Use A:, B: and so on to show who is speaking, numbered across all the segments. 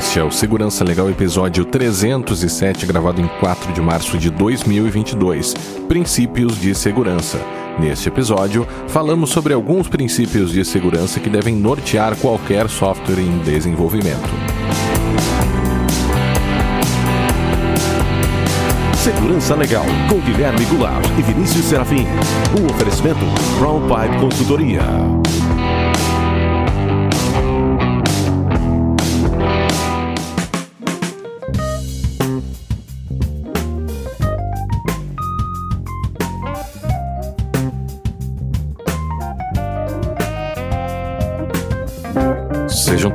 A: Este é o Segurança Legal episódio 307, gravado em 4 de março de 2022. Princípios de segurança. Neste episódio, falamos sobre alguns princípios de segurança que devem nortear qualquer software em desenvolvimento.
B: Segurança Legal, com Guilherme Goulart e Vinícius Serafim. Um oferecimento Brown Pipe Consultoria.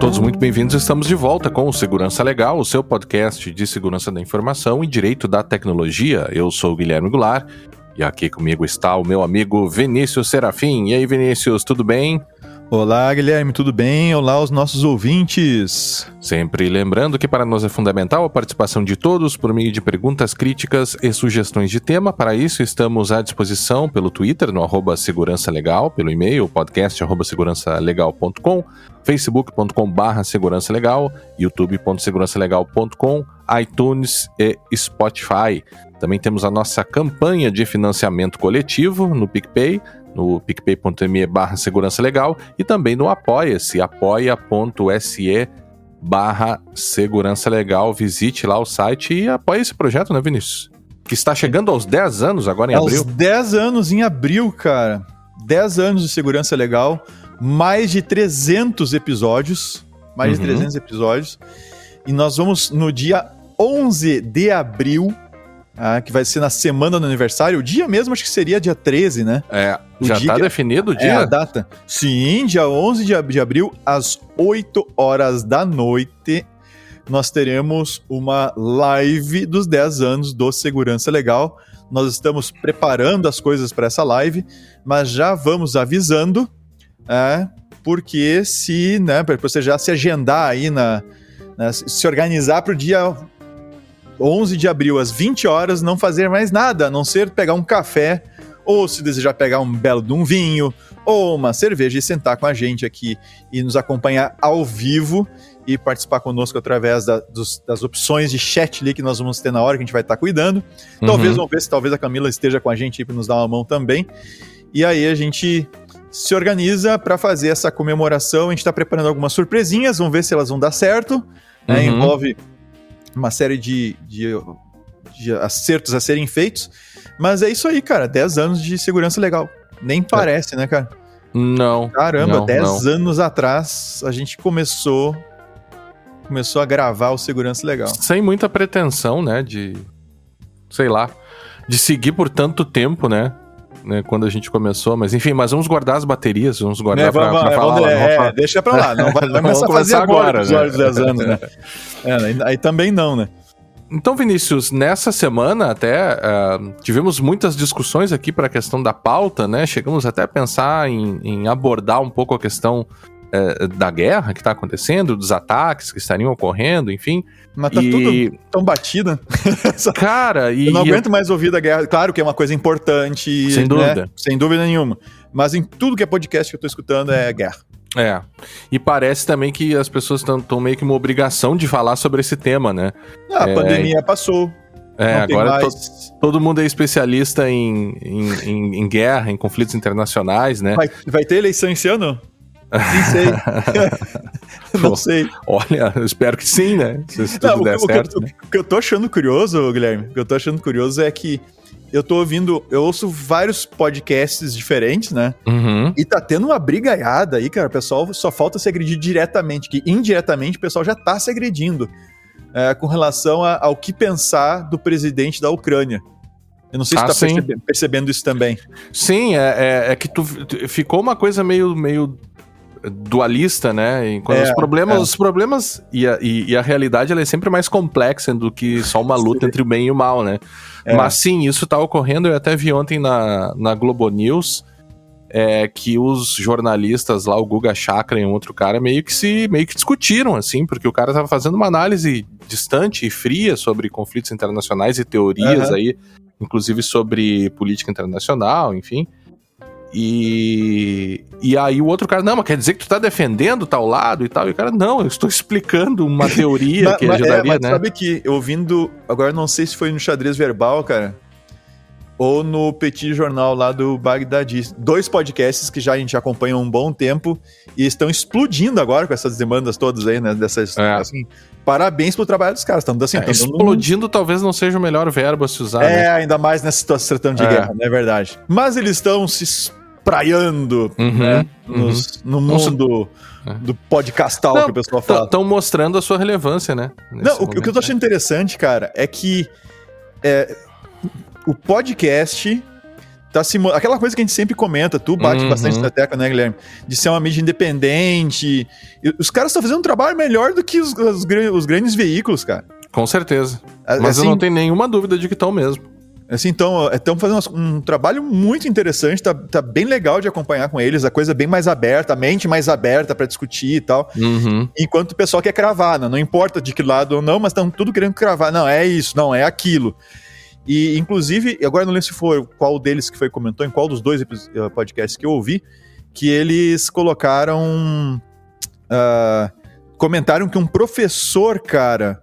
A: Todos muito bem-vindos. Estamos de volta com o Segurança Legal, o seu podcast de segurança da informação e direito da tecnologia. Eu sou o Guilherme Goulart e aqui comigo está o meu amigo Vinícius Serafim. E aí, Vinícius, tudo bem?
C: Olá, Guilherme, tudo bem? Olá aos nossos ouvintes.
A: Sempre lembrando que para nós é fundamental a participação de todos por meio de perguntas, críticas e sugestões de tema. Para isso, estamos à disposição pelo Twitter, no arroba Segurança Legal, pelo e-mail, podcast segurançalegal.com, facebook.com barra segurança legal, youtube.segurançalegal.com, iTunes e Spotify. Também temos a nossa campanha de financiamento coletivo no PicPay, no picpay.me barra segurança legal e também no apoia-se, apoia.se barra segurança legal. Visite lá o site e apoie esse projeto, né, Vinícius? Que está chegando aos 10 anos agora em
C: aos
A: abril.
C: Aos 10 anos em abril, cara. 10 anos de segurança legal, mais de 300 episódios, mais uhum. de 300 episódios. E nós vamos no dia 11 de abril ah, que vai ser na semana do aniversário. O dia mesmo acho que seria dia 13, né?
A: É, o já
C: dia,
A: tá definido o dia? É,
C: a data. Sim, dia 11 de, de abril, às 8 horas da noite, nós teremos uma live dos 10 anos do Segurança Legal. Nós estamos preparando as coisas para essa live, mas já vamos avisando, é, porque se, né, para você já se agendar aí na, na se organizar para o dia 11 de abril, às 20 horas, não fazer mais nada, a não ser pegar um café, ou se desejar pegar um belo de um vinho, ou uma cerveja e sentar com a gente aqui e nos acompanhar ao vivo e participar conosco através da, dos, das opções de chat ali que nós vamos ter na hora que a gente vai estar cuidando. Talvez, uhum. vamos ver se talvez a Camila esteja com a gente para nos dar uma mão também. E aí a gente se organiza para fazer essa comemoração. A gente está preparando algumas surpresinhas, vamos ver se elas vão dar certo. Né? Uhum. Envolve uma série de, de, de, acertos a serem feitos. Mas é isso aí, cara. 10 anos de segurança legal. Nem parece, é. né, cara?
A: Não.
C: Caramba, 10 anos atrás a gente começou começou a gravar o segurança legal.
A: Sem muita pretensão, né, de sei lá, de seguir por tanto tempo, né? Né, quando a gente começou, mas enfim, mas vamos guardar as baterias, vamos guardar é, pra,
C: vamos,
A: pra
C: é,
A: falar.
C: Vamos, é, é, deixa pra lá, não vai, vai começar a fazer agora, agora né? 10 anos, né? É, aí também não, né?
A: Então, Vinícius, nessa semana até uh, tivemos muitas discussões aqui para a questão da pauta, né? Chegamos até a pensar em, em abordar um pouco a questão uh, da guerra que está acontecendo, dos ataques que estariam ocorrendo, enfim.
C: Mas tá e... tudo tão batida.
A: Cara, e.
C: Eu não aguento mais ouvir da guerra. Claro que é uma coisa importante.
A: Sem dúvida.
C: Né? Sem dúvida nenhuma. Mas em tudo que é podcast que eu tô escutando é guerra.
A: É. E parece também que as pessoas estão meio que uma obrigação de falar sobre esse tema, né?
C: Ah, a é... pandemia passou.
A: É, agora to, todo mundo é especialista em, em, em, em, guerra, em conflitos internacionais, né?
C: Vai, vai ter eleição esse ano? Nem sei. não sei.
A: Olha, eu espero que sim, né? Se, tudo não, der
C: o,
A: certo.
C: O,
A: né?
C: o, que eu tô achando curioso, Guilherme, o que eu tô achando curioso é que eu tô ouvindo, eu ouço vários podcasts diferentes, né?
A: Uhum.
C: E tá tendo uma brigaiada aí, cara. O pessoal só falta se agredir diretamente, que indiretamente o pessoal já tá se agredindo é, com relação a, ao que pensar do presidente da Ucrânia. Eu não sei se ah, você tá percebendo isso também.
A: Sim, é, é, é que tu, ficou uma coisa meio, meio dualista, né? Quando é, os problemas, é. os problemas e a, e, e a, realidade ela é sempre mais complexa do que só uma luta entre o bem e o mal, né? É. Mas sim, isso tá ocorrendo. Eu até vi ontem na, na Globo News é, que os jornalistas lá, o Guga Chakra e um outro cara, meio que se meio que discutiram, assim, porque o cara tava fazendo uma análise distante e fria sobre conflitos internacionais e teorias uhum. aí, inclusive sobre política internacional, enfim. E, e aí o outro cara, não, mas quer dizer que tu tá defendendo tal lado e tal. E o cara, não, eu estou explicando uma teoria que ajudaria,
C: é, mas
A: né?
C: sabe que, ouvindo, agora não sei se foi no xadrez verbal, cara, ou no Petit Jornal lá do Bagdadi. Dois podcasts que já a gente acompanha há um bom tempo e estão explodindo agora com essas demandas todas aí, né? Dessas,
A: É.
C: assim, parabéns pelo trabalho dos caras. Estão assim,
A: É, explodindo talvez não seja o melhor verbo a se usar,
C: É,
A: né?
C: ainda mais nessa situação tratando de
A: É.
C: guerra, não é verdade. Mas eles estão se espraiando
A: Uhum,
C: né,
A: uhum.
C: nos- no mundo
A: É.
C: do podcastal
A: Não,
C: que o pessoal fala.
A: Estão mostrando a sua relevância, né?
C: Não, o, que- o que eu tô
A: momento,
C: achando interessante, cara, é que é, o podcast tá se. Aquela coisa que a gente sempre comenta, tu bate
A: Uhum.
C: bastante na tecla, né, Guilherme? De ser uma mídia independente. E os caras estão fazendo um trabalho melhor do que os, os os grandes veículos, cara.
A: Com certeza. Mas eu
C: assim,
A: não tenho nenhuma dúvida de que estão mesmo.
C: Assim, então, estão fazendo um trabalho muito interessante, tá, tá bem legal de acompanhar com eles, a coisa bem mais aberta, a mente mais aberta pra discutir e tal.
A: Uhum.
C: Enquanto o pessoal quer cravar, né? não importa de que lado ou não, mas estão tudo querendo cravar. Não, é isso, não, é aquilo. E, inclusive, agora não lembro se foi qual deles que foi comentou, em qual dos dois eh, podcasts que eu ouvi, que eles colocaram. ah, comentaram que um professor, cara.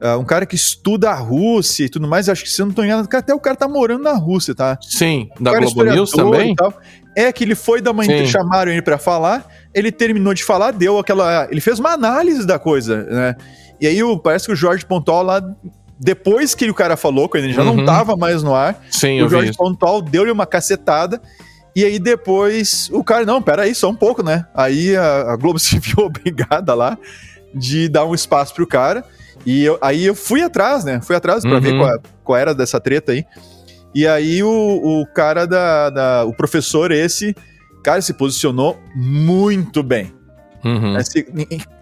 C: ah, um cara que estuda a Rússia e tudo mais, acho que se eu não tô enganado, até o cara tá morando na Rússia, tá?
A: Sim, da
C: O
A: Globo News também?
C: É que ele foi
A: Sim.
C: entre- chamaram ele pra falar, ele terminou de falar, deu aquela, ele fez uma análise da coisa, né? E aí o, parece que o Jorge Pontual lá depois que o cara falou, quando ele já
A: Uhum.
C: não tava mais no ar,
A: Sim,
C: o Jorge. Pontual deu-lhe uma cacetada. E aí depois o cara, não, peraí, só um pouco, né? Aí a, a Globo se viu obrigada lá de dar um espaço pro cara. E eu- aí eu fui atrás, né? Fui atrás pra
A: Uhum.
C: ver qual, qual era dessa treta aí. E aí o, o cara da, da- O professor esse, cara, se posicionou muito bem.
A: Uhum.
C: Assim,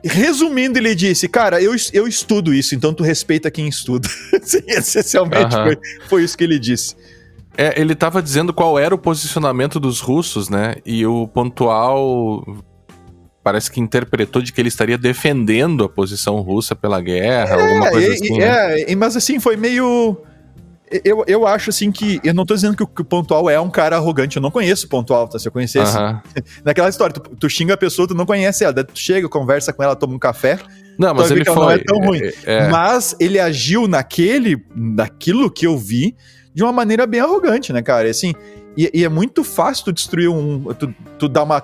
C: resumindo, ele disse, cara, eu, eu estudo isso, então tu respeita quem estuda. Essencialmente
A: Aham.
C: foi, foi isso que ele disse.
A: É, ele tava dizendo qual era o posicionamento dos russos, né? E o pontual parece que interpretou de que ele estaria defendendo a posição russa pela guerra, alguma coisa
C: e-
A: assim. né?
C: é, mas assim, foi meio. Eu, eu acho assim que. Eu não tô dizendo que o, que o Pontual é um cara arrogante. Eu não conheço o Pontual, tá? Se eu conhecesse. Naquela história, tu, tu xinga a pessoa, tu não conhece ela. daí Tu chega, conversa com ela, toma um café.
A: Não, mas ele foi.
C: não é tão ruim.
A: é- é,
C: Mas ele agiu naquele. Naquilo que eu vi de uma maneira bem arrogante, né, cara? E, assim, e, e é muito fácil tu destruir um. Tu, tu dar uma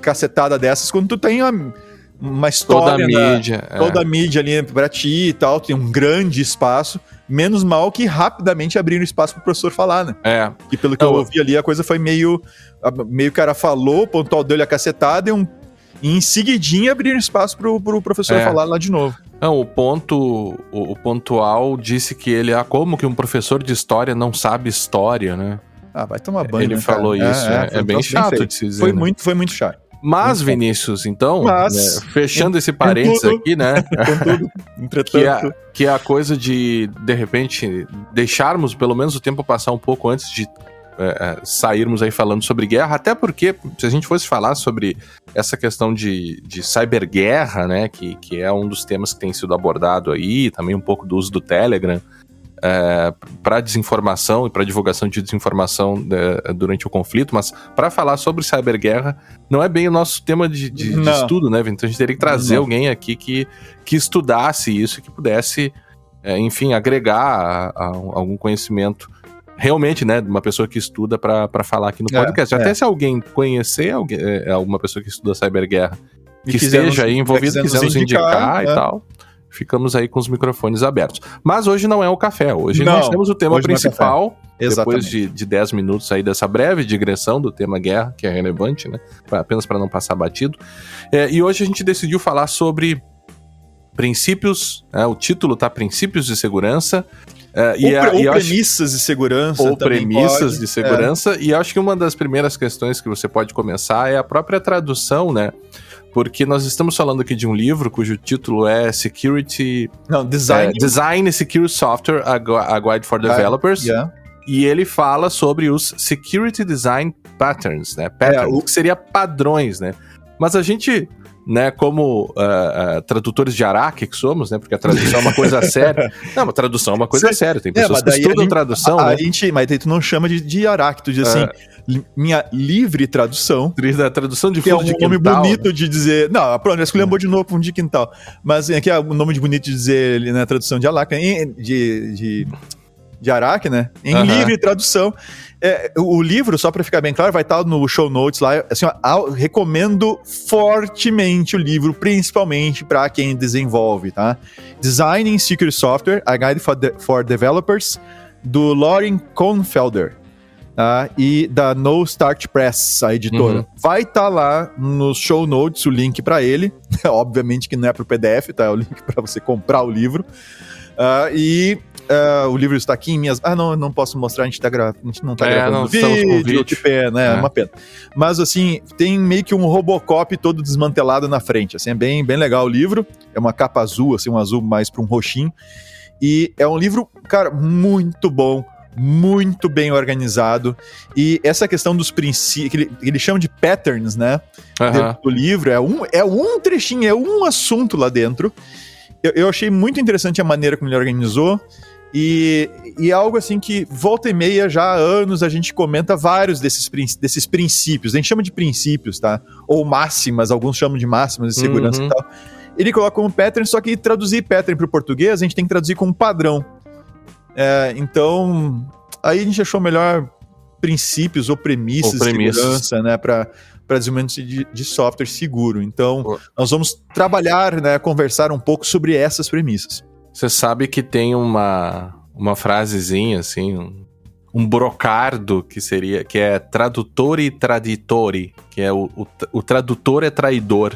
C: cacetada dessas quando tu tem uma, uma
A: toda a
C: história. na-
A: mídia. é.
C: toda a mídia ali pra ti e tal, tem um grande espaço. Menos mal que rapidamente abriram espaço pro professor falar, né?
A: É.
C: Que pelo que eu ouvi ali, a coisa foi meio. Meio o cara falou, o pontual deu-lhe a cacetada e, um, e em seguidinha abriram espaço pro, pro professor
A: É.
C: falar lá de novo.
A: Não, o ponto, o, o pontual disse que ele, ah, como que um professor de história não sabe história, né?
C: Ah, vai tomar banho.
A: ele
C: né, cara?
A: falou isso, é,
C: foi
A: é
C: um
A: bem chato
C: feito.
A: de se dizer.
C: Foi
A: né?
C: muito, foi muito chato.
A: Mas, Vinícius, então,
C: Mas,
A: né, fechando esse parênteses aqui, né?
C: Contudo,
A: que,
C: entretanto.
A: é, que é a coisa de, de repente, deixarmos pelo menos o tempo passar um pouco antes de é, é, sairmos aí falando sobre guerra, até porque, se a gente fosse falar sobre essa questão de, de cyberguerra, né, que, que é um dos temas que tem sido abordado aí, também um pouco do uso do Telegram, para desinformação e para divulgação de desinformação é, durante o conflito, mas para falar sobre cyberguerra não é bem o nosso tema de, de- de estudo, né? Então a gente teria que trazer
C: Não.
A: alguém aqui que, que estudasse isso, que pudesse, é, enfim, agregar a- a algum conhecimento realmente, né, de uma pessoa que estuda para falar aqui no
C: É,
A: podcast.
C: é.
A: Até se alguém conhecer alguém, é, alguma pessoa que estuda cyberguerra que esteja aí
C: quiser nos
A: quiser nos indicar,
C: indicar,
A: e
C: é.
A: tal, ficamos aí com os microfones abertos. Mas hoje não é o café, hoje
C: Não,
A: nós temos o tema
C: é
A: principal,
C: Exatamente.
A: depois de, de 10 minutos aí dessa breve digressão do tema guerra, que é relevante, né, pra- apenas para não passar batido. É, e hoje a gente decidiu falar sobre princípios, né, o título tá Princípios de Segurança, é,
C: Ou,
A: e, a-
C: ou
A: e eu acho-
C: premissas de segurança.
A: ou premissas
C: pode.
A: de segurança. E acho que uma das primeiras questões que você pode começar é a própria tradução, né? Porque nós estamos falando aqui de um livro cujo título é Security.
C: Não, design.
A: é, Design Secure Software, a, Gu- a Guide for Developers.
C: Yeah.
A: E ele fala sobre os Security Design Patterns, né? Patterns,
C: É, o-
A: que seria padrões, né? Mas a gente né, como uh, uh, tradutores de Araque que somos, né, porque a tradução é uma coisa séria. Não, a tradução é uma coisa séria, tem é, pessoas é, que estudam
C: a
A: tradução,
C: a,
A: né?
C: a gente, mas aí tu não chama de, de Araque, tu diz assim, é. minha livre tradução.
A: A tradução de fundo
C: é um nome bonito né? de dizer, não, pronto, escolhemos de novo fundo de quintal, mas aqui é um nome de bonito de dizer na né, tradução de Araque, de, de, de Araque, né, em livre tradução. É, o livro, só para ficar bem claro, vai estar no show notes lá. Assim, ó, recomendo fortemente o livro, principalmente para quem desenvolve, tá? Designing Secret Software, A Guide for, de for Developers, do Lauren Konfelder. Tá? E da No Start Press, a editora. Uhum. Vai estar tá lá nos show notes o link para ele. Obviamente que não é para o PDF, tá? É o link para você comprar o livro. Uh, e Uh, o livro está aqui em minhas. Ah, não, não posso mostrar, a gente, tá gra... a gente não está é, gravando. não vídeo, vídeo, que pena, é, é. uma pena. Mas assim, tem meio que um Robocop todo desmantelado na frente, assim, é bem, bem legal o livro, é uma capa azul, assim, um azul mais para um roxinho, e é um livro, cara, muito bom, muito bem organizado, e essa questão dos princípios, que ele, ele chama de patterns, né, uhum. do livro, é um, é um trechinho, é um assunto lá dentro, eu, eu achei muito interessante a maneira como ele organizou, e, e é algo assim que volta e meia, já há anos, a gente comenta vários desses, desses princípios. A gente chama de princípios, tá? Ou máximas, alguns chamam de máximas de segurança uhum. e tal. Ele coloca como pattern, só que traduzir pattern para o português, a gente tem que traduzir como padrão. É, então, aí a gente achou melhor princípios ou premissas, ou premissas. de segurança, né? Para para desenvolvimento de, de, software seguro. Então, nós vamos trabalhar, né, conversar um pouco sobre essas premissas.
A: Você sabe que tem uma, uma frasezinha, assim, um, um brocardo que seria, que é tradutor e traditore, que é o, o, o tradutor é traidor.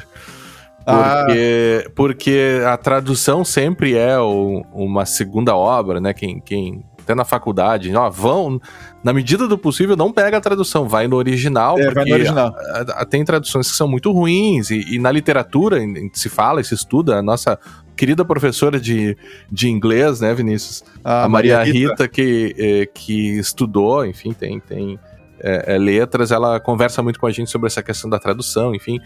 A: Porque, ah. porque a tradução sempre é o, uma segunda obra, né? Quem, quem até na faculdade, ó, vão, na medida do possível, não pega a tradução, vai no original, é, porque no original. A, a, tem traduções que são muito ruins, e, e na literatura se fala e se estuda, a nossa querida professora de, de inglês, né, Vinícius? A, a Maria, Maria Rita, Rita que, é, que estudou, enfim, tem, tem é, é, letras, ela conversa muito com a gente sobre essa questão da tradução, enfim.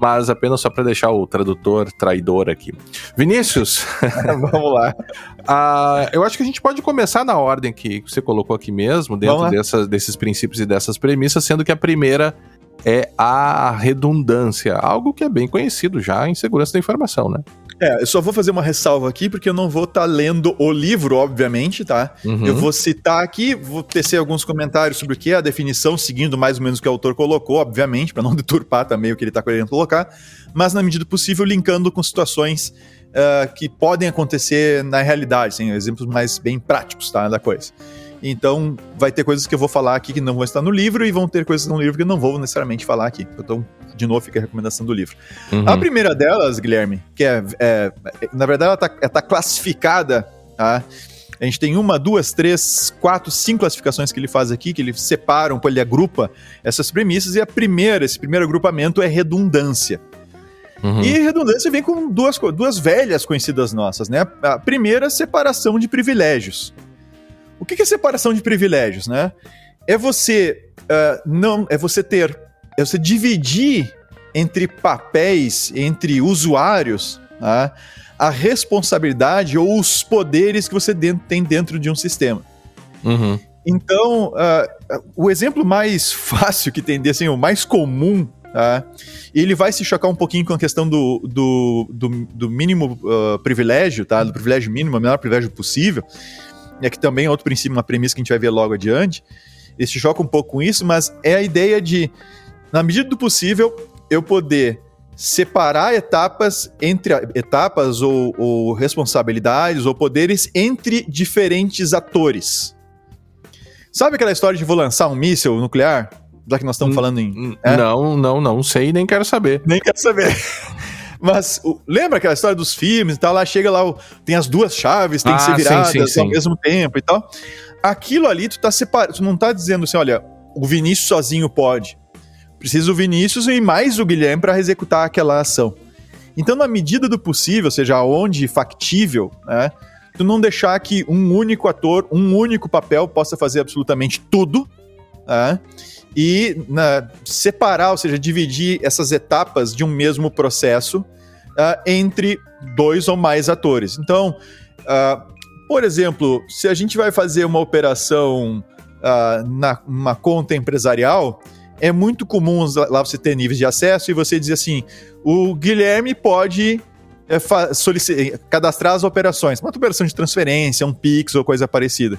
A: Mas apenas só para deixar o tradutor traidor aqui. Vinícius,
C: vamos lá.
A: uh, eu acho que a gente pode começar na ordem que você colocou aqui mesmo, dentro dessas, desses princípios e dessas premissas, sendo que a primeira é a redundância, algo que é bem conhecido já em segurança da informação, né?
C: É, eu só vou fazer uma ressalva aqui, porque eu não vou estar tá lendo o livro, obviamente, tá? Uhum. Eu vou citar aqui, vou tecer alguns comentários sobre o que é a definição, seguindo mais ou menos o que o autor colocou, obviamente, para não deturpar também o que ele está querendo colocar, mas na medida possível linkando com situações uh, que podem acontecer na realidade, assim, exemplos mais bem práticos, tá, da coisa. Então, vai ter coisas que eu vou falar aqui que não vão estar no livro e vão ter coisas no livro que eu não vou necessariamente falar aqui. Então, de novo, fica a recomendação do livro. Uhum. A primeira delas, Guilherme, que é, é na verdade, ela está tá classificada, tá? A gente tem uma, duas, três, quatro, cinco classificações que ele faz aqui, que ele separa, ele agrupa essas premissas, e a primeira, esse primeiro agrupamento é redundância. Uhum. E redundância vem com duas, duas velhas conhecidas nossas, né? A primeira, separação de privilégios. O que é separação de privilégios, né? É você uh, não, é você ter, é você dividir entre papéis, entre usuários, né, a responsabilidade ou os poderes que você dentro, tem dentro de um sistema. Uhum. Então, uh, o exemplo mais fácil que tem, assim, o mais comum, tá? ele vai se chocar um pouquinho com a questão do, do, do, do mínimo uh, privilégio, tá? do privilégio mínimo, o menor privilégio possível, e aqui também é outro princípio, uma premissa que a gente vai ver logo adiante, ele se choca um pouco com isso, mas é a ideia de, na medida do possível, eu poder separar etapas entre etapas ou, ou responsabilidades ou poderes entre diferentes atores. Sabe aquela história de vou lançar um míssil nuclear? Já que nós estamos falando em.
A: É? Não, não, não sei, nem quero saber.
C: Nem quero saber. Mas o, lembra aquela história dos filmes e tal? Lá chega lá, o, tem as duas chaves, tem ah, que ser viradas sim, sim, sim. ao mesmo tempo e tal. Aquilo ali, tu tá separado, tu não tá dizendo assim, olha, o Vinícius sozinho pode. Precisa o Vinícius e mais o Guilherme para executar aquela ação. Então, na medida do possível, seja onde factível, né? Tu não deixar que um único ator, um único papel possa fazer absolutamente tudo, e na, separar, ou seja, dividir essas etapas de um mesmo processo entre dois ou mais atores. Então, por exemplo, se a gente vai fazer uma operação uh, na uma conta empresarial, é muito comum lá você ter níveis de acesso e você dizer assim: o Guilherme pode é, cadastrar as operações, uma operação de transferência, um Pix ou coisa parecida.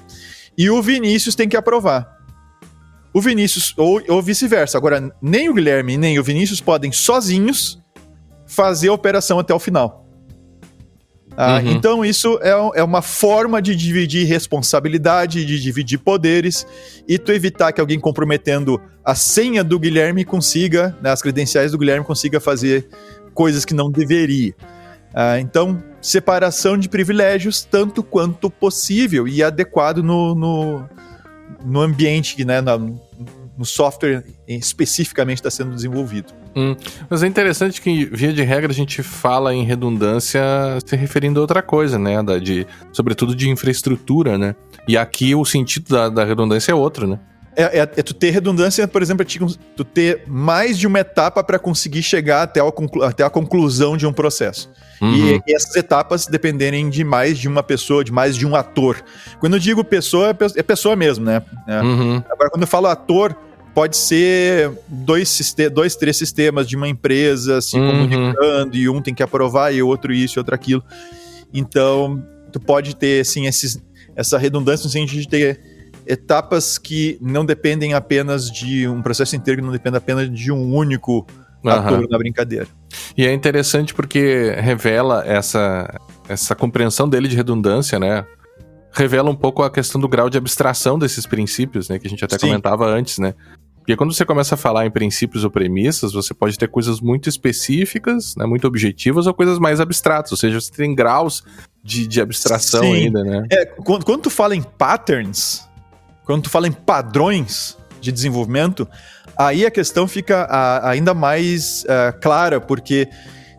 C: E o Vinícius tem que aprovar. O Vinícius, ou, ou vice-versa. Agora, nem o Guilherme nem o Vinícius podem sozinhos fazer a operação até o final. Ah, uhum. Então, isso é, é, uma forma de dividir responsabilidade, de dividir poderes e tu evitar que alguém comprometendo a senha do Guilherme consiga, né, as credenciais do Guilherme consiga fazer coisas que não deveria. Ah, então, separação de privilégios tanto quanto possível e adequado no, no, no ambiente, né, no, no software especificamente está sendo desenvolvido.
A: Hum, mas é interessante que, via de regra, a gente fala em redundância se referindo a outra coisa, né? Da, de, sobretudo de infraestrutura, né? E aqui o sentido da, da redundância é outro, né?
C: É, é, é, tu ter redundância, por exemplo, é tu ter mais de uma etapa para conseguir chegar até, até a conclusão de um processo. Uhum. E, e, essas etapas dependerem de mais de uma pessoa, de mais de um ator. Quando eu digo pessoa, é, é pessoa mesmo, né? É. Uhum. Agora, quando eu falo ator, pode ser dois, dois, três sistemas de uma empresa se uhum. comunicando e um tem que aprovar e o outro isso e outro aquilo. Então, tu pode ter, assim, esses, essa redundância no sentido de ter etapas que não dependem apenas de um processo inteiro, que não depende apenas de um único ator uhum. na brincadeira.
A: E é interessante porque revela essa, essa compreensão dele de redundância, né? Revela um pouco a questão do grau de abstração desses princípios, né? Que a gente até Sim. comentava antes, né? Porque quando você começa a falar em princípios ou premissas, você pode ter coisas muito específicas, né, muito objetivas, ou coisas mais abstratas. Ou seja, você tem graus de, de abstração Sim. ainda, né?
C: É, quando, quando tu fala em patterns, quando tu fala em padrões de desenvolvimento, aí a questão fica a, ainda mais uh, clara, porque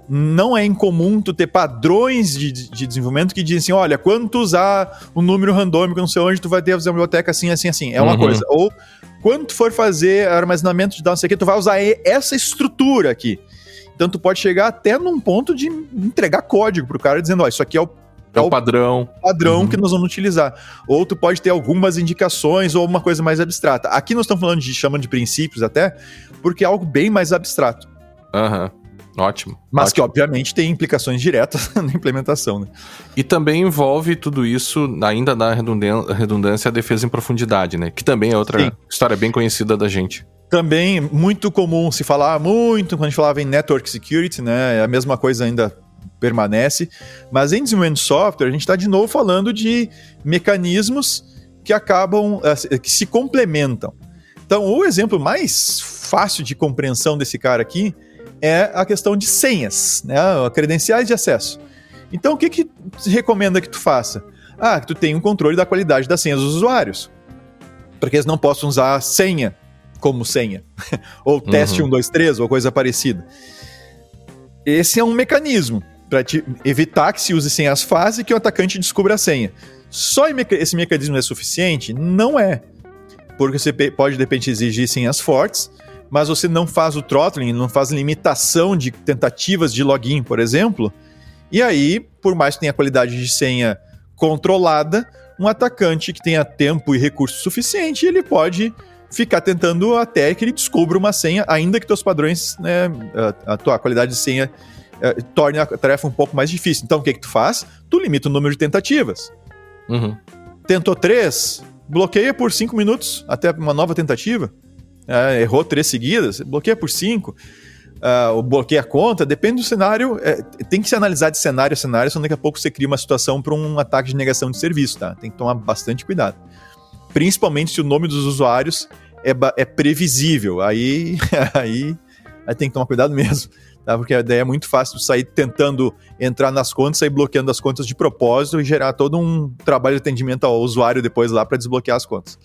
C: não é incomum tu ter padrões de, de desenvolvimento que dizem assim, olha, quando tu usar um número randômico, não sei onde, tu vai ter a biblioteca assim, assim, assim. É uma uhum. coisa. Ou quando tu for fazer armazenamento de dados, não sei o que, tu vai usar essa estrutura aqui. Então tu pode chegar até num ponto de entregar código pro cara dizendo, ó, isso aqui é o
A: é o padrão.
C: Padrão uhum. que nós vamos utilizar. Ou tu pode ter algumas indicações ou uma coisa mais abstrata. Aqui nós estamos falando de chama de princípios até, porque é algo bem mais abstrato.
A: Aham. Uhum. Ótimo.
C: Mas
A: ótimo.
C: que, obviamente, tem implicações diretas na implementação, né?
A: E também envolve tudo isso, ainda na redundância, a defesa em profundidade, né? Que também é outra Sim. história bem conhecida da gente.
C: Também muito comum se falar muito quando a gente falava em network security, né? É a mesma coisa ainda permanece. Mas em desenvolvimento de software, a gente está de novo falando de mecanismos que acabam, eh, que se complementam. Então, o exemplo mais fácil de compreensão desse cara aqui é a questão de senhas, né? credenciais de acesso. Então, o que, que se recomenda que tu faça? Ah, que tu tenha um controle da qualidade das senhas dos usuários. Porque eles não possam usar senha como senha. ou teste uhum. 123 ou coisa parecida. Esse é um mecanismo para evitar que se use senhas fáceis e que o atacante descubra a senha. Só esse mecanismo é suficiente? Não é. Porque você pode, de repente, exigir senhas fortes, mas você não faz o throttling, não faz limitação de tentativas de login, por exemplo, e aí, por mais que tenha qualidade de senha controlada, um atacante que tenha tempo e recurso suficiente, ele pode ficar tentando até que ele descubra uma senha, ainda que teus padrões, né, a, tua qualidade de senha é, torne a tarefa um pouco mais difícil. Então, o que que tu faz? Tu limita o número de tentativas. Uhum. Tentou três, bloqueia por cinco minutos até uma nova tentativa é, errou três seguidas, bloqueia por cinco, uh, ou bloqueia a conta, depende do cenário. É, tem que se analisar de cenário a cenário, senão daqui a pouco você cria uma situação para um ataque de negação de serviço, tá? Tem que tomar bastante cuidado. Principalmente se o nome dos usuários é, é previsível. Aí, aí, aí tem que tomar cuidado mesmo. Tá? Porque a ideia é muito fácil sair tentando entrar nas contas, sair bloqueando as contas de propósito e gerar todo um trabalho de atendimento ao usuário depois lá para desbloquear as contas.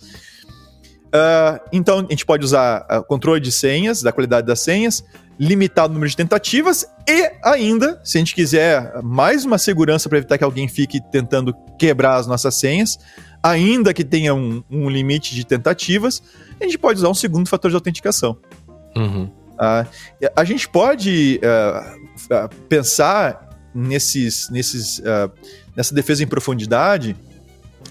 C: Uh, então, a gente pode usar uh, controle de senhas, da qualidade das senhas, limitar o número de tentativas e ainda, se a gente quiser mais uma segurança para evitar que alguém fique tentando quebrar as nossas senhas, ainda que tenha um, um limite de tentativas, a gente pode usar um segundo fator de autenticação. Uhum. Uh, a gente pode pensar nesses, nesses, nessa defesa em profundidade.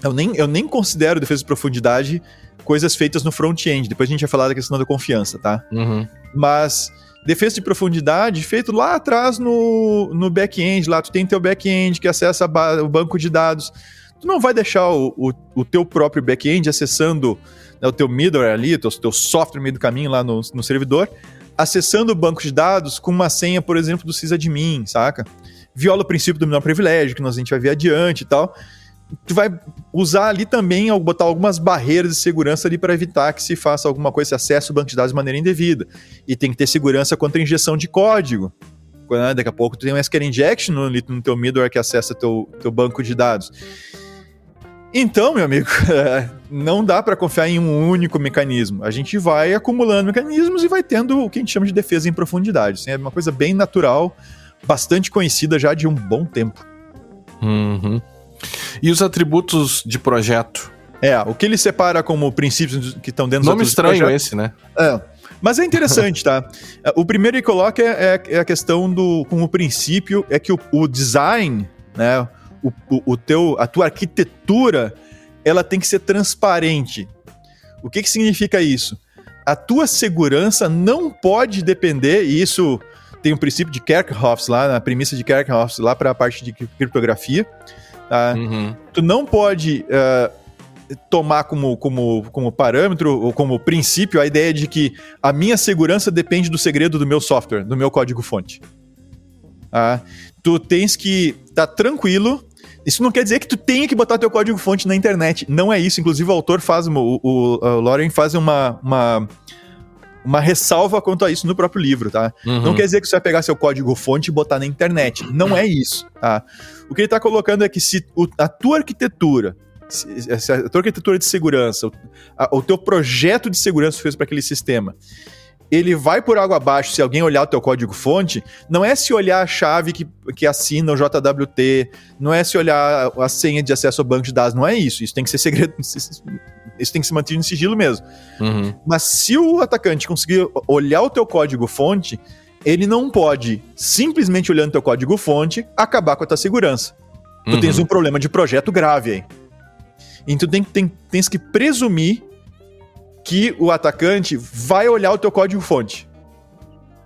C: Eu nem, eu nem considero defesa em profundidade coisas feitas no front-end. Depois a gente vai falar da questão da confiança, tá? Uhum. Mas defesa de profundidade feito lá atrás no, no back-end, lá tu tem teu back-end que acessa o banco de dados. Tu não vai deixar o, o, o teu próprio back-end acessando né, o teu middleware ali, o teu, teu software no meio do caminho lá no, no servidor, acessando o banco de dados com uma senha, por exemplo, do sysadmin, saca? Viola o princípio do menor privilégio, que nós a gente vai ver adiante e tal tu vai usar ali também, botar algumas barreiras de segurança ali para evitar que se faça alguma coisa, se acesse o banco de dados de maneira indevida. E tem que ter segurança contra injeção de código. Né? Daqui a pouco tu tem um SQL injection no, no teu middleware que acessa teu, teu banco de dados. Então, meu amigo, não dá para confiar em um único mecanismo. A gente vai acumulando mecanismos e vai tendo o que a gente chama de defesa em profundidade. Assim, é uma coisa bem natural, bastante conhecida já de um bom tempo.
A: Uhum. E os atributos de projeto?
C: É, o que ele separa como princípios que estão dentro
A: Nome estranho projeto, esse, né?
C: É. Mas é interessante, tá? O primeiro que coloca é, é, a questão do. Como princípio, é que o, o design, né? O, o, teu, a tua arquitetura, ela tem que ser transparente. O que, que significa isso? A tua segurança não pode depender, e isso tem um princípio de Kerkhoffs lá, na premissa de Kerkhoffs lá para a parte de criptografia Tá? Uhum. Tu não pode uh, tomar como, como, como parâmetro ou como princípio a ideia de que a minha segurança depende do segredo do meu software, do meu código-fonte. Tá? Tu tens que estar tá tranquilo. Isso não quer dizer que tu tenha que botar teu código-fonte na internet. Não é isso. Inclusive, o autor faz, o, o, o Lauren faz uma, uma uma ressalva quanto a isso no próprio livro, tá? Uhum. Não quer dizer que você vai pegar seu código-fonte e botar na internet. Não é isso, tá? O que ele está colocando é que se o, a tua arquitetura, se a tua arquitetura de segurança, o, a, o teu projeto de segurança fez para aquele sistema, ele vai por água abaixo se alguém olhar o teu código-fonte, não é se olhar a chave que, que assina o JWT, não é se olhar a senha de acesso ao banco de dados, não é isso. Isso tem que ser segredo, isso tem que ser mantido em sigilo mesmo. Uhum. Mas se o atacante conseguir olhar o teu código-fonte, ele não pode, simplesmente olhando teu código-fonte, acabar com a tua segurança. Tu uhum. tens um problema de projeto grave aí. Então tem, tem, tens que presumir que o atacante vai olhar o teu código-fonte.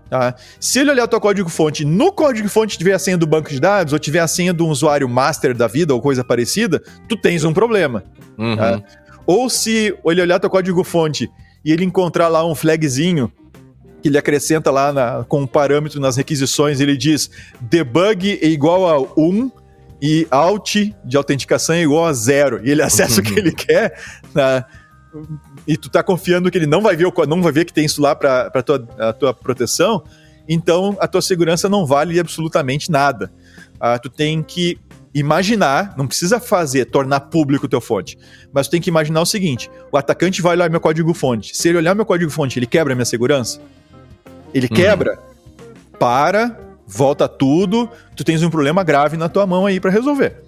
C: Tá? Se ele olhar o teu código-fonte, no código-fonte tiver a senha do banco de dados, ou tiver a senha do usuário master da vida, ou coisa parecida, tu tens um problema. Uhum. Tá? Ou se ele olhar teu código-fonte e ele encontrar lá um flagzinho que ele acrescenta lá na, com um parâmetro nas requisições, ele diz debug é igual a 1 e alt de autenticação é igual a 0. E ele acessa uhum. o que ele quer, né? E tu tá confiando que ele não vai ver, não vai ver que tem isso lá para tua, a tua proteção, então a tua segurança não vale absolutamente nada. Ah, tu tem que imaginar, não precisa fazer, tornar público o teu fonte, mas tu tem que imaginar o seguinte: o atacante vai olhar meu código fonte. Se ele olhar meu código fonte, ele quebra a minha segurança? Ele uhum. quebra? Para, volta tudo, tu tens um problema grave na tua mão aí para resolver.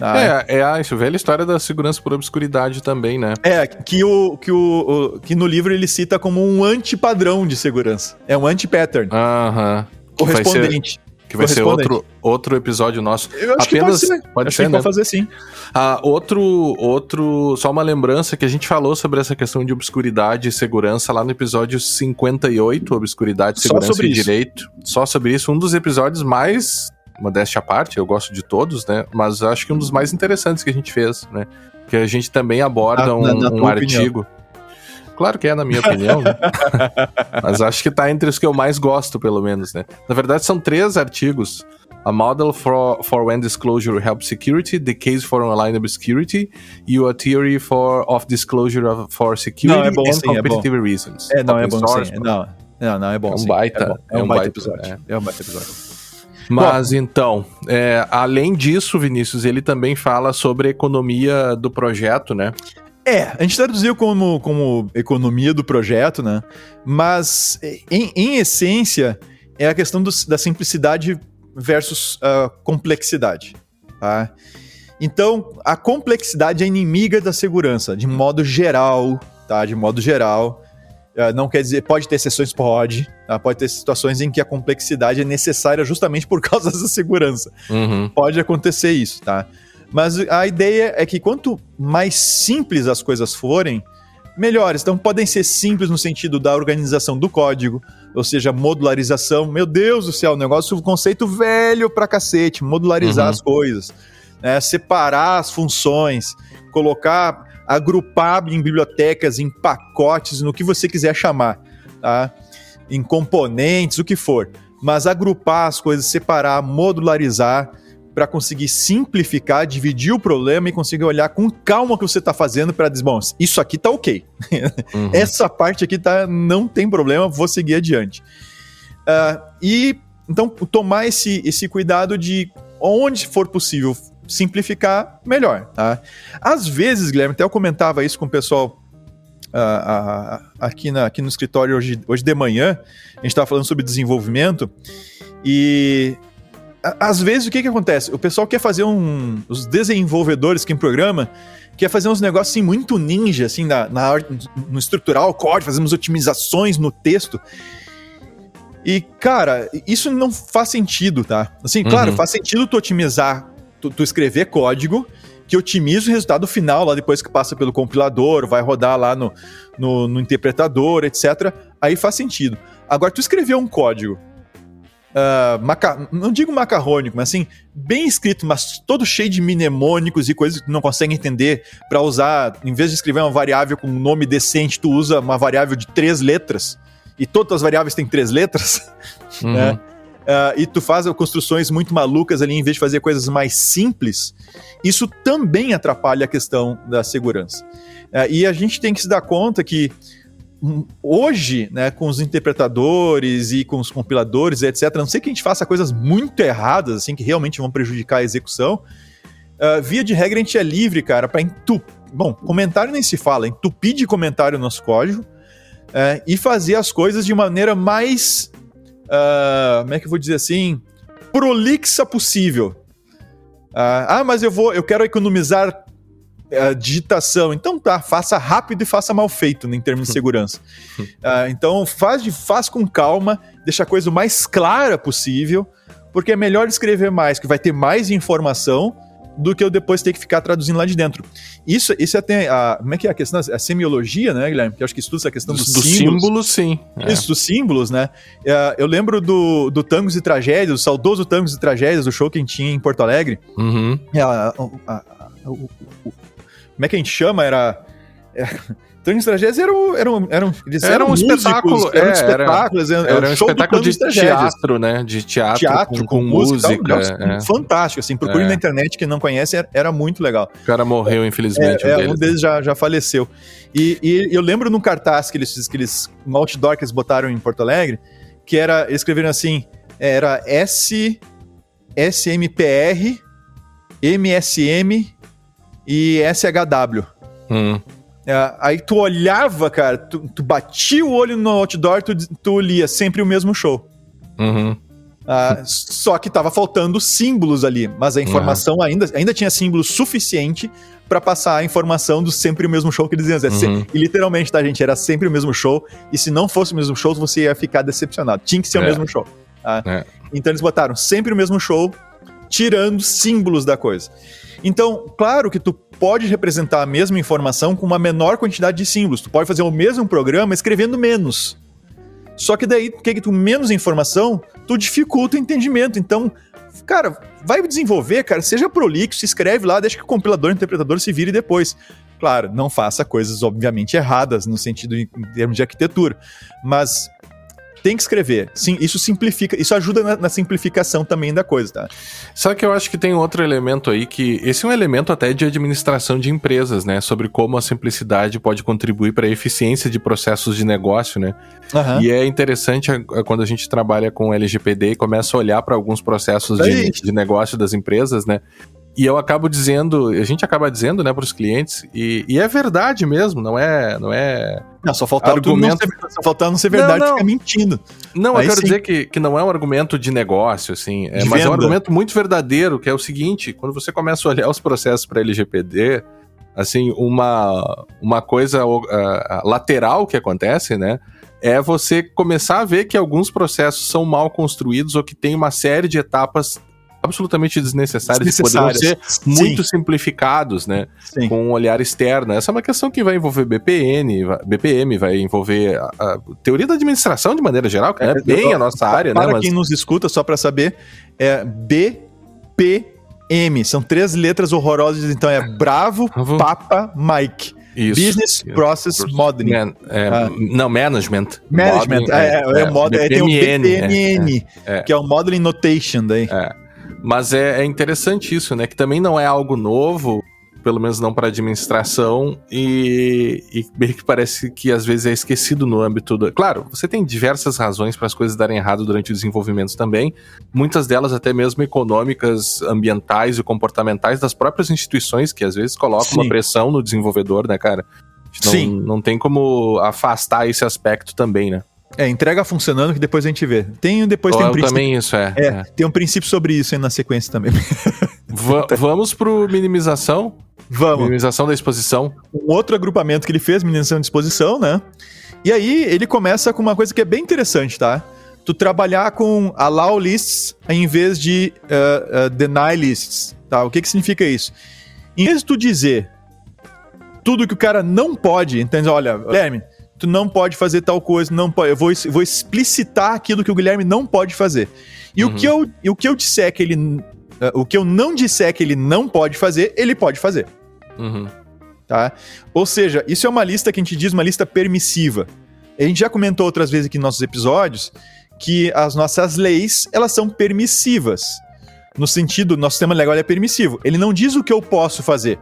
A: Ah, é, é a velha história da segurança por obscuridade também, né?
C: É, que, o, que, o, o que no livro ele cita como um antipadrão de segurança. É um anti-pattern.
A: Aham.
C: Correspondente.
A: Que vai ser outro, outro episódio nosso.
C: Eu acho Apenas, que pode ser. Pode acho ser, que né? fazer sim.
A: Ah, outro, outro, só uma lembrança que a gente falou sobre essa questão de obscuridade e segurança lá no episódio 58, Obscuridade, Segurança e isso. Direito. Só sobre isso. Um dos episódios mais modéstia à parte, eu gosto de todos, né? Mas acho que um dos mais interessantes que a gente fez, né? Que a gente também aborda ah, um, na, na um artigo. Opinião. Claro que é, na minha opinião, né? Mas acho que tá entre os que eu mais gosto, pelo menos, né? Na verdade, são três artigos. A Model for, for When Disclosure Helps Security, The Case for Online Obscurity e A Theory for, of Disclosure for Security não, é bom, and sim, Competitive
C: é
A: Reasons.
C: É, não, é bom sim. Não, não, não, é bom
A: É um baita, é, bom.
C: é, é um, baita, baita episódio. É. é um baita episódio.
A: Mas Bom, então, é, além disso, Vinícius, ele também fala sobre a economia do projeto, né?
C: É, a gente traduziu como, como economia do projeto, né? Mas, em, em essência, é a questão do, da simplicidade versus uh, complexidade. Tá? Então, a complexidade é inimiga da segurança, de modo geral, tá? De modo geral. Uh, não quer dizer, pode ter exceções, pode. Tá? Pode ter situações em que a complexidade é necessária justamente por causa da segurança. Uhum. Pode acontecer isso, tá? Mas a ideia é que quanto mais simples as coisas forem, melhores. Então podem ser simples no sentido da organização do código, ou seja, modularização. Meu Deus do céu, negócio, conceito velho pra cacete, modularizar uhum. as coisas, né? separar as funções, colocar, agrupar em bibliotecas, em pacotes, no que você quiser chamar, tá? em componentes, o que for. Mas agrupar as coisas, separar, modularizar para conseguir simplificar, dividir o problema e conseguir olhar com calma o que você está fazendo para dizer, bom, isso aqui tá ok. Uhum. Essa parte aqui tá, não tem problema, vou seguir adiante. Uh, e então tomar esse, esse cuidado de onde for possível simplificar, melhor. Tá? Às vezes, Guilherme, até eu comentava isso com o pessoal uh, uh, aqui, na, aqui no escritório hoje, hoje de manhã, a gente estava falando sobre desenvolvimento e às vezes o que que acontece? O pessoal quer fazer um. Os desenvolvedores que em programa quer fazer uns negócios assim, muito ninja, assim, na, na, no estrutural, código, fazemos otimizações no texto. E, cara, isso não faz sentido, tá? Assim, uhum. claro, faz sentido tu otimizar, tu, tu, escrever código que otimiza o resultado final lá depois que passa pelo compilador, vai rodar lá no, no, no interpretador, etc. Aí faz sentido. Agora, tu escrever um código Uh, maca... não digo macarrônico, mas assim, bem escrito, mas todo cheio de mnemônicos e coisas que tu não consegue entender para usar, em vez de escrever uma variável com um nome decente, tu usa uma variável de três letras, e todas as variáveis têm três letras, uhum. né? Uh, e tu faz construções muito malucas ali, em vez de fazer coisas mais simples, isso também atrapalha a questão da segurança. Uh, e a gente tem que se dar conta que hoje, né, com os interpretadores e com os compiladores, etc., a não sei que a gente faça coisas muito erradas, assim, que realmente vão prejudicar a execução, uh, via de regra a gente é livre, cara, para entupir. Bom, comentário nem se fala, entupir de comentário no nosso código uh, e fazer as coisas de maneira mais. Uh, como é que eu vou dizer assim? Prolixa possível. ah, mas eu vou, eu quero economizar a digitação. Então tá, faça rápido e faça mal feito em termos de segurança. uh, então faz, faz com calma, deixa a coisa o mais clara possível, porque é melhor escrever mais, que vai ter mais informação do que eu depois ter que ficar traduzindo lá de dentro. Isso, isso é até a, como é que é a questão? A semiologia, né, Guilherme? Que eu acho que estuda essa questão dos,
A: dos símbolos. símbolos sim.
C: É. Isso, dos símbolos, né? Uh, eu lembro do, do Tangos e Tragédias, do saudoso Tangos e Tragédias, do show que a gente tinha em Porto Alegre. Uhum. É, a, a, o, como é que a gente chama? Era. É, Tangos Tragédias eram, eram, eram,
A: eles era eram um músicos, espetáculo,
C: eram é, espetáculos,
A: era, era um espetáculo de teatro, né? De teatro,
C: teatro com, com, música. Tal, é, é. Fantástico, assim, procure é. na internet, quem não conhece, era, era, muito legal.
A: O cara morreu, infelizmente.
C: É, um, deles, um deles já, já faleceu. E, e, eu lembro num cartaz que eles, que eles, um outdoor que eles botaram em Porto Alegre, que era, eles escreveram assim, era S, SMPR, MSM e SHW. Hum. É, aí tu olhava, cara, tu, tu batia o olho no outdoor, tu, tu lia sempre o mesmo show. Uhum. Ah, só que tava faltando símbolos ali, mas a informação uhum. ainda, ainda tinha símbolos suficiente para passar a informação do sempre o mesmo show que eles diziam. Uhum. E literalmente, tá, gente? Era sempre o mesmo show. E se não fosse o mesmo show, você ia ficar decepcionado. Tinha que ser é. o mesmo show. Tá? É. Então eles botaram sempre o mesmo show, tirando símbolos da coisa. Então, claro que tu pode representar a mesma informação com uma menor quantidade de símbolos. Tu pode fazer o mesmo programa escrevendo menos. Só que daí, que tu menos informação, tu dificulta o entendimento. Então, cara, vai desenvolver, cara, seja prolixo, se escreve lá, deixa que o compilador o interpretador se vire depois. Claro, não faça coisas obviamente erradas no sentido em termos de arquitetura, mas tem que escrever. Sim, isso simplifica, isso ajuda na, na, simplificação também da coisa, tá?
A: Só que eu acho que tem outro elemento aí que esse é um elemento até de administração de empresas, né? Sobre como a simplicidade pode contribuir para a eficiência de processos de negócio, né? Uhum. E é interessante quando a gente trabalha com LGPD e começa a olhar para alguns processos de, de negócio das empresas, né? E eu acabo dizendo, a gente acaba dizendo, né, para os clientes, e, e, é verdade mesmo, não é, não é.
C: Não, só faltar argumento, não ser, só faltar não ser verdade, não, não. ficar mentindo.
A: Não, Aí eu quero sim. dizer que, que não é um argumento de negócio, assim, é, mas venda. é um argumento muito verdadeiro, que é o seguinte: quando você começa a olhar os processos para LGPD, assim, uma, uma coisa uh, lateral que acontece, né? É você começar a ver que alguns processos são mal construídos ou que tem uma série de etapas absolutamente desnecessários, desnecessários. poderiam ser Sim. muito simplificados, né? Sim. Com um olhar externo. Essa é uma questão que vai envolver BPN, BPM, vai envolver a, a teoria da administração de maneira geral, que é, é bem a nossa área,
C: para
A: né?
C: Para quem nos escuta, só para saber, é BPM. São três letras horrorosas, então é Bravo, Papa, Mike. Isso. Business Process Modeling. Man,
A: é, ah. Não, Management.
C: Management, modeling, é, é, é, é, é, tem o BPMN, é, é, que é o Modeling Notation daí.
A: É. Mas é, é interessante isso, né? Que também não é algo novo, pelo menos não para administração, e, e meio que parece que às vezes é esquecido no âmbito do. Claro, você tem diversas razões para as coisas darem errado durante o desenvolvimento também, muitas delas até mesmo econômicas, ambientais e comportamentais das próprias instituições, que às vezes colocam Sim. uma pressão no desenvolvedor, né, cara? Não, Sim. não tem como afastar esse aspecto também, né?
C: É, entrega funcionando que depois a gente vê. Tem depois oh, tem um
A: princípio. também isso é,
C: é, é, Tem um princípio sobre isso aí na sequência também.
A: Va vamos pro minimização?
C: Vamos.
A: Minimização da exposição.
C: Um outro agrupamento que ele fez, minimização de exposição, né? E aí ele começa com uma coisa que é bem interessante, tá? Tu trabalhar com allow lists em vez de uh, uh, deny lists, tá? O que que significa isso? Em vez de tu dizer tudo que o cara não pode, entende? Olha, Guilherme, tu não pode fazer tal coisa, não pode, eu vou, vou explicitar aquilo que o Guilherme não pode fazer. E uhum. o, que eu, o que eu disser que ele. Uh, o que eu não disser que ele não pode fazer, ele pode fazer.
A: Uhum.
C: Tá? Ou seja, isso é uma lista que a gente diz uma lista permissiva. A gente já comentou outras vezes aqui nos nossos episódios que as nossas leis, elas são permissivas. No sentido, nosso sistema legal é permissivo. Ele não diz o que eu posso fazer.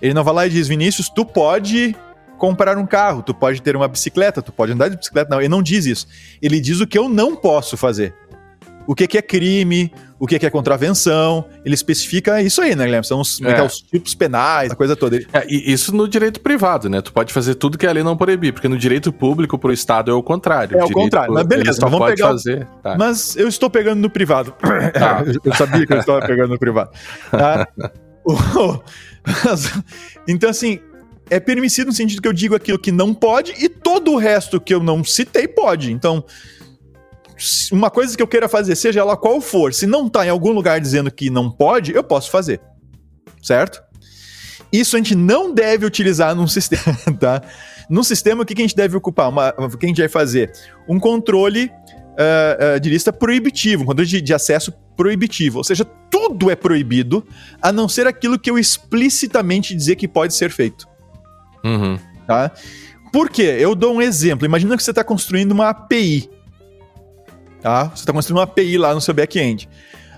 C: Ele não vai lá e diz, Vinícius, tu pode comprar um carro, tu pode ter uma bicicleta, tu pode andar de bicicleta. Não, ele não diz isso. Ele diz o que eu não posso fazer. O que, que é crime, o que, que é contravenção. Ele especifica isso aí, né, Guilherme? São os, é. é. os tipos penais, a coisa toda.
A: É, e isso no direito privado, né? Tu pode fazer tudo que a lei não proibir, porque no direito público pro Estado é o contrário.
C: É o contrário. Mas beleza, então vamos pegar. Fazer. Tá. Mas eu estou pegando no privado. Tá. eu sabia que eu estava pegando no privado. Tá? então, assim, é permitido no sentido que eu digo aquilo que não pode e todo o resto que eu não citei pode. Então, uma coisa que eu queira fazer, seja ela qual for, se não tá em algum lugar dizendo que não pode, eu posso fazer. Certo? Isso a gente não deve utilizar num sistema, tá? Num sistema, o que a gente deve ocupar? Uma, o que a gente vai fazer? Um controle uh, uh, de lista proibitivo, um controle de, de acesso proibitivo. Ou seja, tudo é proibido, a não ser aquilo que eu explicitamente dizer que pode ser feito.
A: Uhum.
C: Tá? Por quê? Eu dou um exemplo. Imagina que você está construindo uma API. Tá? Você está construindo uma API lá no seu back-end.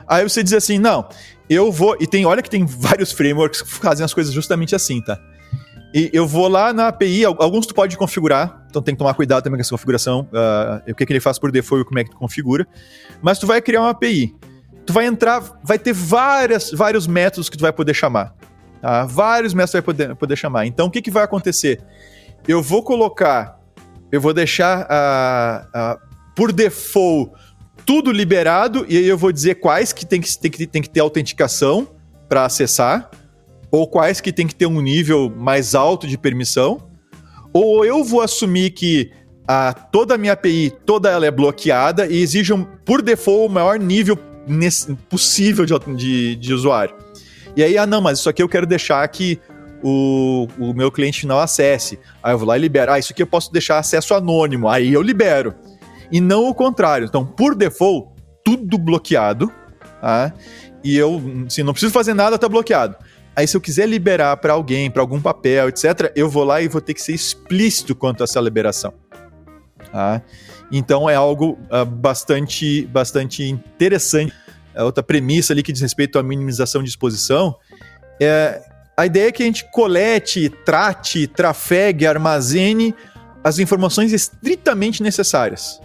C: Aí você diz assim, não, eu vou... E tem, olha que tem vários frameworks que fazem as coisas justamente assim, tá? E eu vou lá na API, alguns tu pode configurar, então tem que tomar cuidado também com essa configuração, uh, o que, que ele faz por default e como é que tu configura. Mas tu vai criar uma API. Tu vai entrar, vai ter várias, vários métodos que tu vai poder chamar. Tá? Vários mestres vai poder, poder chamar. Então, o que, que vai acontecer? Eu vou colocar, eu vou deixar uh, uh, por default tudo liberado e aí eu vou dizer quais que tem que, tem que, tem que ter autenticação para acessar ou quais que tem que ter um nível mais alto de permissão ou eu vou assumir que a, toda a minha API, toda ela é bloqueada e exijam por default o maior nível possível de, de, de usuário. E aí, ah, não, mas isso aqui eu quero deixar que o, o meu cliente final acesse. Aí eu vou lá e libero. Ah, isso aqui eu posso deixar acesso anônimo. Aí eu libero. E não o contrário. Então, por default, tudo bloqueado. Tá? E eu, se não preciso fazer nada, tá bloqueado. Aí, se eu quiser liberar para alguém, para algum papel, etc., eu vou lá e vou ter que ser explícito quanto a essa liberação. Tá? Então, é algo uh, bastante, bastante interessante a outra premissa ali que diz respeito à minimização de exposição, é, a ideia é que a gente colete, trate, trafegue, armazene as informações estritamente necessárias.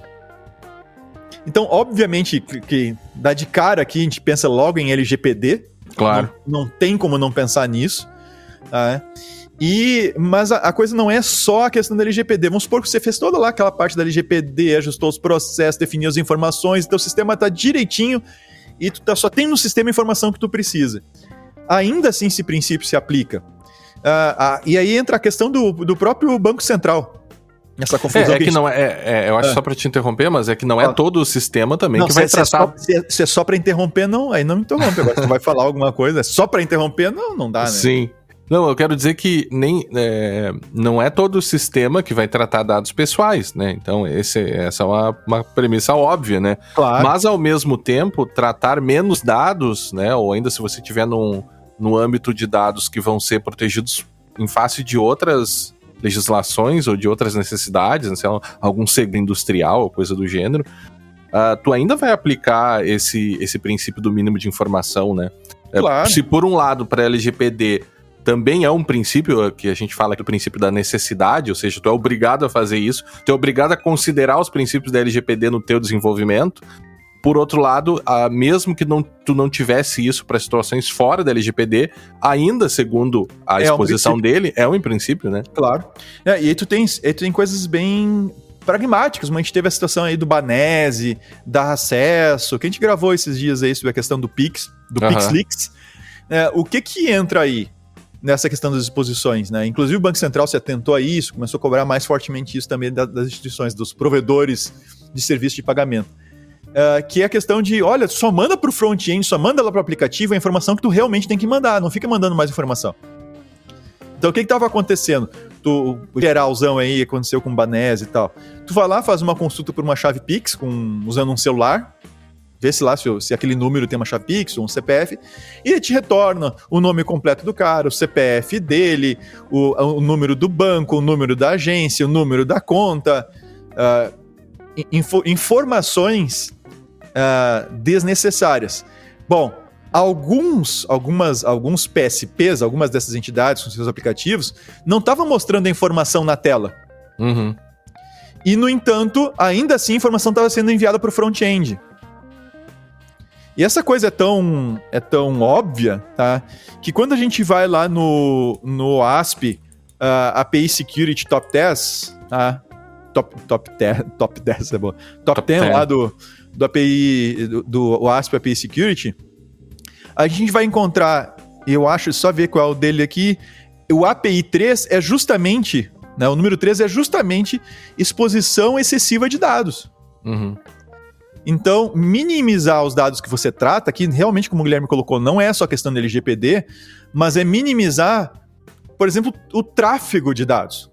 C: Então, obviamente, que, que dá de cara aqui, a gente pensa logo em LGPD,
A: Claro.
C: Não, não tem como não pensar nisso. Tá? E, mas a, a, coisa não é só a questão da LGPD. Vamos supor que você fez toda lá aquela parte da LGPD, ajustou os processos, definiu as informações, teu sistema está direitinho e tu tá, só tem no sistema a informação que tu precisa. Ainda assim, esse princípio se aplica. Uh, uh, e aí entra a questão do, do próprio Banco Central.
A: Essa confusão. É, é que, que não é, é, é, Eu acho é. só para te interromper, mas é que não é todo o sistema também não, que vai se tratar.
C: É só, se, é só para interromper, não, aí não me interrompe. Agora, tu vai falar alguma coisa, é só para interromper, não, não dá, né?
A: Sim. Não, eu quero dizer que nem é, não é todo o sistema que vai tratar dados pessoais, né? Então, esse, essa é uma, uma premissa óbvia, né? Claro. Mas, ao mesmo tempo, tratar menos dados, né? Ou ainda se você tiver num, no âmbito de dados que vão ser protegidos em face de outras legislações ou de outras necessidades, né? algum segredo industrial ou coisa do gênero, uh, tu ainda vai aplicar esse, esse princípio do mínimo de informação, né? É, claro. Se por um lado para LGPD também é um princípio que a gente fala que é o princípio da necessidade, ou seja, tu é obrigado a fazer isso, tu é obrigado a considerar os princípios da LGPD no teu desenvolvimento. Por outro lado, a, mesmo que não, tu não tivesse isso para situações fora da LGPD, ainda segundo a é exposição um dele, é um princípio, né?
C: Claro. É, e aí tu tem, aí tu tem coisas bem pragmáticas. A gente teve a situação aí do Banese, da acesso, que a gente gravou esses dias aí sobre a questão do Pix, do uhum. PixLeaks. É, o que que entra aí? Nessa questão das exposições, né? Inclusive o Banco Central se atentou a isso, começou a cobrar mais fortemente isso também das instituições, dos provedores de serviço de pagamento. Uh, que é a questão de, olha, só manda para o front-end, só manda lá para o aplicativo a informação que tu realmente tem que mandar, não fica mandando mais informação. Então o que estava acontecendo? Tu, o geralzão aí aconteceu com o Banese e tal. Tu vai lá, faz uma consulta por uma chave Pix com, usando um celular, vê se lá se, se, aquele número tem uma chave Pix ou um CPF, e ele te retorna o nome completo do cara, o CPF dele, o, o número do banco, o número da agência, o número da conta, uh, info, informações uh, desnecessárias. Bom, alguns, algumas, alguns PSPs, algumas dessas entidades com seus aplicativos, não estavam mostrando a informação na tela.
A: Uhum.
C: E, no entanto, ainda assim a informação estava sendo enviada para o front-end. E essa coisa é tão, é tão óbvia, tá? Que quando a gente vai lá no, no ASP, uh, API Security Top 10, tá? Top, top, 10, top 10 é bom. Top, top 10, 10 lá do, do API, do, do ASP API Security, a gente vai encontrar, eu acho, só ver qual é o dele aqui, o API 3 é justamente, né, o número 3 é justamente exposição excessiva de dados.
A: Uhum.
C: Então, minimizar os dados que você trata, que realmente, como o Guilherme colocou, não é só questão do LGPD, mas é minimizar, por exemplo, o tráfego de dados.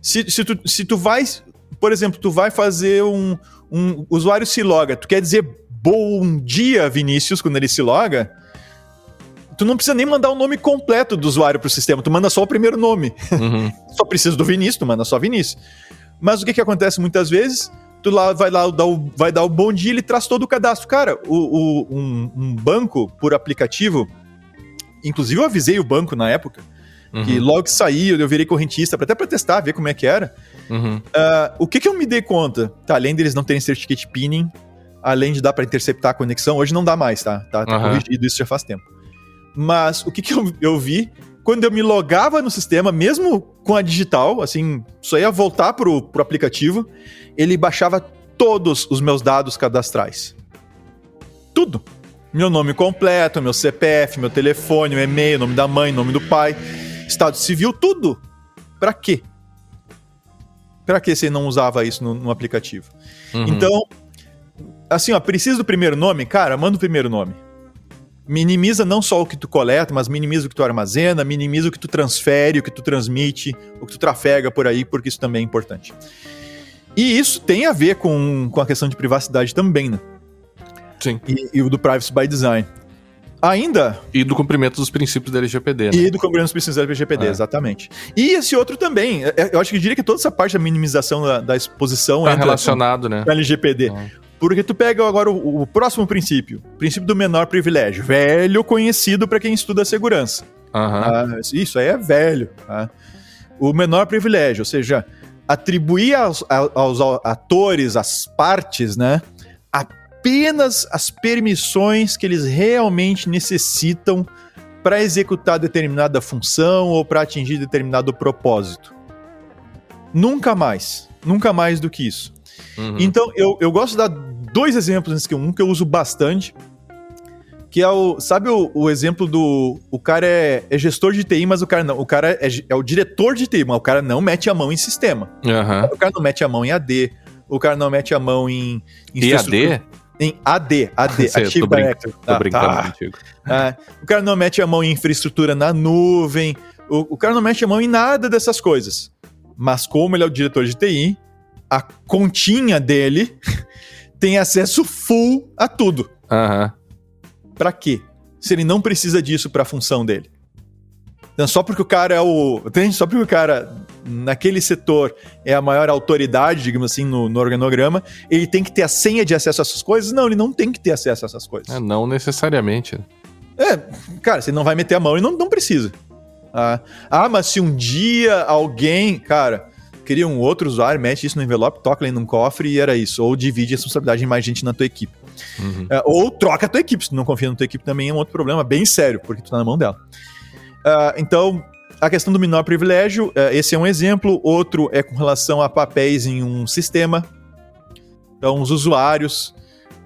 C: Se, se, tu, se tu vai, por exemplo, tu vai fazer um, um usuário se loga, tu quer dizer bom dia, Vinícius, quando ele se loga, tu não precisa nem mandar o nome completo do usuário para o sistema, tu manda só o primeiro nome.
A: Uhum.
C: só precisa do Vinícius, tu manda só Vinícius. Mas o que, que acontece muitas vezes? Tu lá vai lá dar o, vai dar o bom dia, ele traz todo o cadastro. Cara, o, o um, um, banco por aplicativo, inclusive eu avisei o banco na época, uhum. que logo que saiu, eu virei correntista, até para testar, ver como é que era.
A: Uhum. Uh,
C: o que que eu me dei conta? Tá, além deles não terem certificate pinning, além de dar para interceptar a conexão, hoje não dá mais, tá? Tá, tá uhum. corrigido, isso já faz tempo. Mas o que que eu, eu vi quando eu me logava no sistema, mesmo com a digital, assim, só ia voltar pro, pro aplicativo, ele baixava todos os meus dados cadastrais. Tudo. Meu nome completo, meu CPF, meu telefone, meu e-mail, nome da mãe, nome do pai, estado civil, tudo. Para quê? Para que você não usava isso no, no aplicativo? Uhum. Então, assim, ó, precisa do primeiro nome? Cara, manda o primeiro nome minimiza não só o que tu coleta, mas minimiza o que tu armazena, minimiza o que tu transfere, o que tu transmite, o que tu trafega por aí, porque isso também é importante. E isso tem a ver com, com a questão de privacidade também, né?
A: Sim.
C: E, e o do privacy by design. Ainda.
A: E do cumprimento dos princípios da LGPD, né?
C: E do cumprimento dos princípios da LGPD, é. exatamente. E esse outro também. É, é, eu acho que eu diria que toda essa parte da minimização da, da exposição
A: tá relacionado,
C: com,
A: né?
C: Com a LGPD. Porque tu pega agora o, o, próximo princípio, princípio do menor privilégio, velho conhecido para quem estuda segurança.
A: Uhum.
C: Isso aí é velho. Tá? O menor privilégio, ou seja, atribuir aos, aos, atores, às partes, né, apenas as permissões que eles realmente necessitam para executar determinada função ou para atingir determinado propósito. Nunca mais. Nunca mais do que isso. Uhum. Então, eu, eu gosto de dar dois exemplos nesse que um que eu uso bastante, que é o. Sabe o, o exemplo do. O cara é, é, gestor de TI, mas o cara não. O cara é, é, o diretor de TI, mas o cara não mete a mão em sistema.
A: Uhum.
C: O cara não mete a mão em AD. O cara não mete a mão em.
A: em AD?
C: Em AD, AD,
A: Sei, Active Directory. Tô tá, brincando tá.
C: contigo. É, o cara não mete a mão em infraestrutura na nuvem. O, o cara não mete a mão em nada dessas coisas. Mas como ele é o diretor de TI, a continha dele tem acesso full a tudo.
A: Aham. Uhum.
C: Pra quê? Se ele não precisa disso pra função dele. Então, só porque o cara é o. Entende? Só porque o cara, naquele setor, é a maior autoridade, digamos assim, no, no, organograma, ele tem que ter a senha de acesso a essas coisas? Não, ele não tem que ter acesso a essas coisas.
A: É, não necessariamente.
C: É, cara, você não vai meter a mão e não, não precisa. Ah, ah, mas se um dia alguém, cara, cria um outro usuário, mete isso no envelope, toca ele num cofre e era isso. Ou divide a responsabilidade em mais gente na tua equipe. Uhum. É, ou troca a tua equipe. Se tu não confia na tua equipe também é um outro problema bem sério, porque tu tá na mão dela. Uh, então, a questão do menor privilégio, uh, esse é um exemplo. Outro é com relação a papéis em um sistema. Então, os usuários.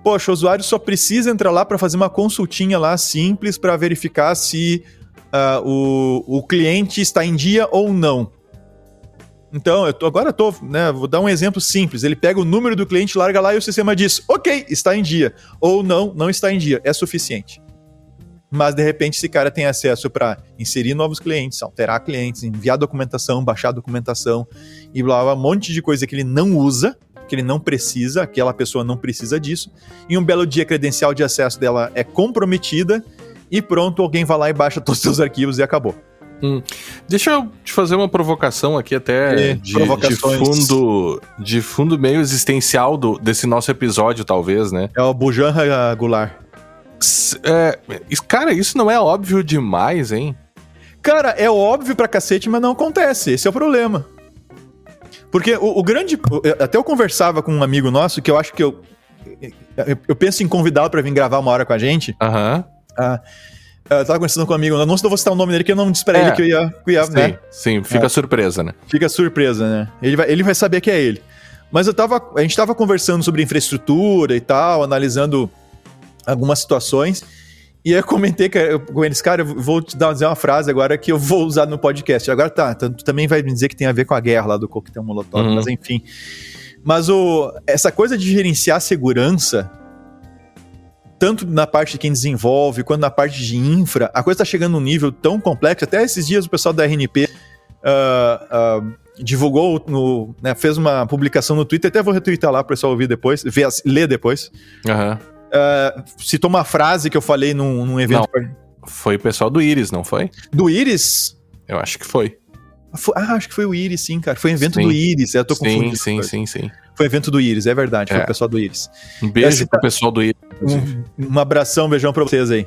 C: Poxa, o usuário só precisa entrar lá para fazer uma consultinha lá simples para verificar se uh, o, o cliente está em dia ou não. Então, eu tô, agora eu tô, né, vou dar um exemplo simples. Ele pega o número do cliente, larga lá e o sistema diz, ok, está em dia. Ou não, não está em dia. É suficiente. Mas, de repente, esse cara tem acesso para inserir novos clientes, alterar clientes, enviar documentação, baixar documentação e blá, blá, um monte de coisa que ele não usa, que ele não precisa, aquela pessoa não precisa disso. E um belo dia, a credencial de acesso dela é comprometida e pronto, alguém vai lá e baixa todos os seus arquivos e acabou.
A: Hum. Deixa eu te fazer uma provocação aqui até é, de, de, fundo de fundo meio existencial do, desse nosso episódio, talvez, né?
C: É o Bujan Goulart.
A: É, cara, isso não é óbvio demais, hein?
C: Cara, é óbvio pra cacete, mas não acontece. Esse é o problema. Porque o, o grande. Até eu conversava com um amigo nosso que eu acho que eu. Eu, penso em convidá-lo pra vir gravar uma hora com a gente.
A: Aham. Uhum.
C: Ah, eu tava conversando com um amigo, não vou citar o nome dele, que eu não disse pra é, ele que eu ia. Que eu ia
A: sim, né? sim, fica é. surpresa, né?
C: Fica surpresa, né? Ele vai, ele vai saber que é ele. Mas eu tava. A gente tava conversando sobre infraestrutura e tal, analisando algumas situações. E aí eu comentei com eles, cara, eu vou te dar dizer uma frase agora que eu vou usar no podcast. Agora tá, tu também vai me dizer que tem a ver com a guerra lá do coquetel molotov, uhum. mas enfim. Mas o, essa coisa de gerenciar segurança tanto na parte de quem desenvolve, quanto na parte de infra, a coisa está chegando num nível tão complexo. Até esses dias o pessoal da RNP uh, uh, divulgou, no, né, fez uma publicação no Twitter, até vou retweetar lá para o pessoal ouvir depois, ver, ler depois.
A: Uhum.
C: Uh, citou uma frase que eu falei num, num evento.
A: Não, foi o pessoal do Iris, não foi?
C: Do Iris?
A: Eu acho que foi.
C: Foi, ah, acho que foi o Iris, sim, cara. Foi um evento sim. do Iris. Eu tô
A: confundindo. Sim, sim, sim, sim.
C: Foi evento do Iris, é verdade. Foi é. o pessoal do Iris.
A: Um beijo pro pessoal do Iris.
C: Um, um abração, um beijão pra vocês aí.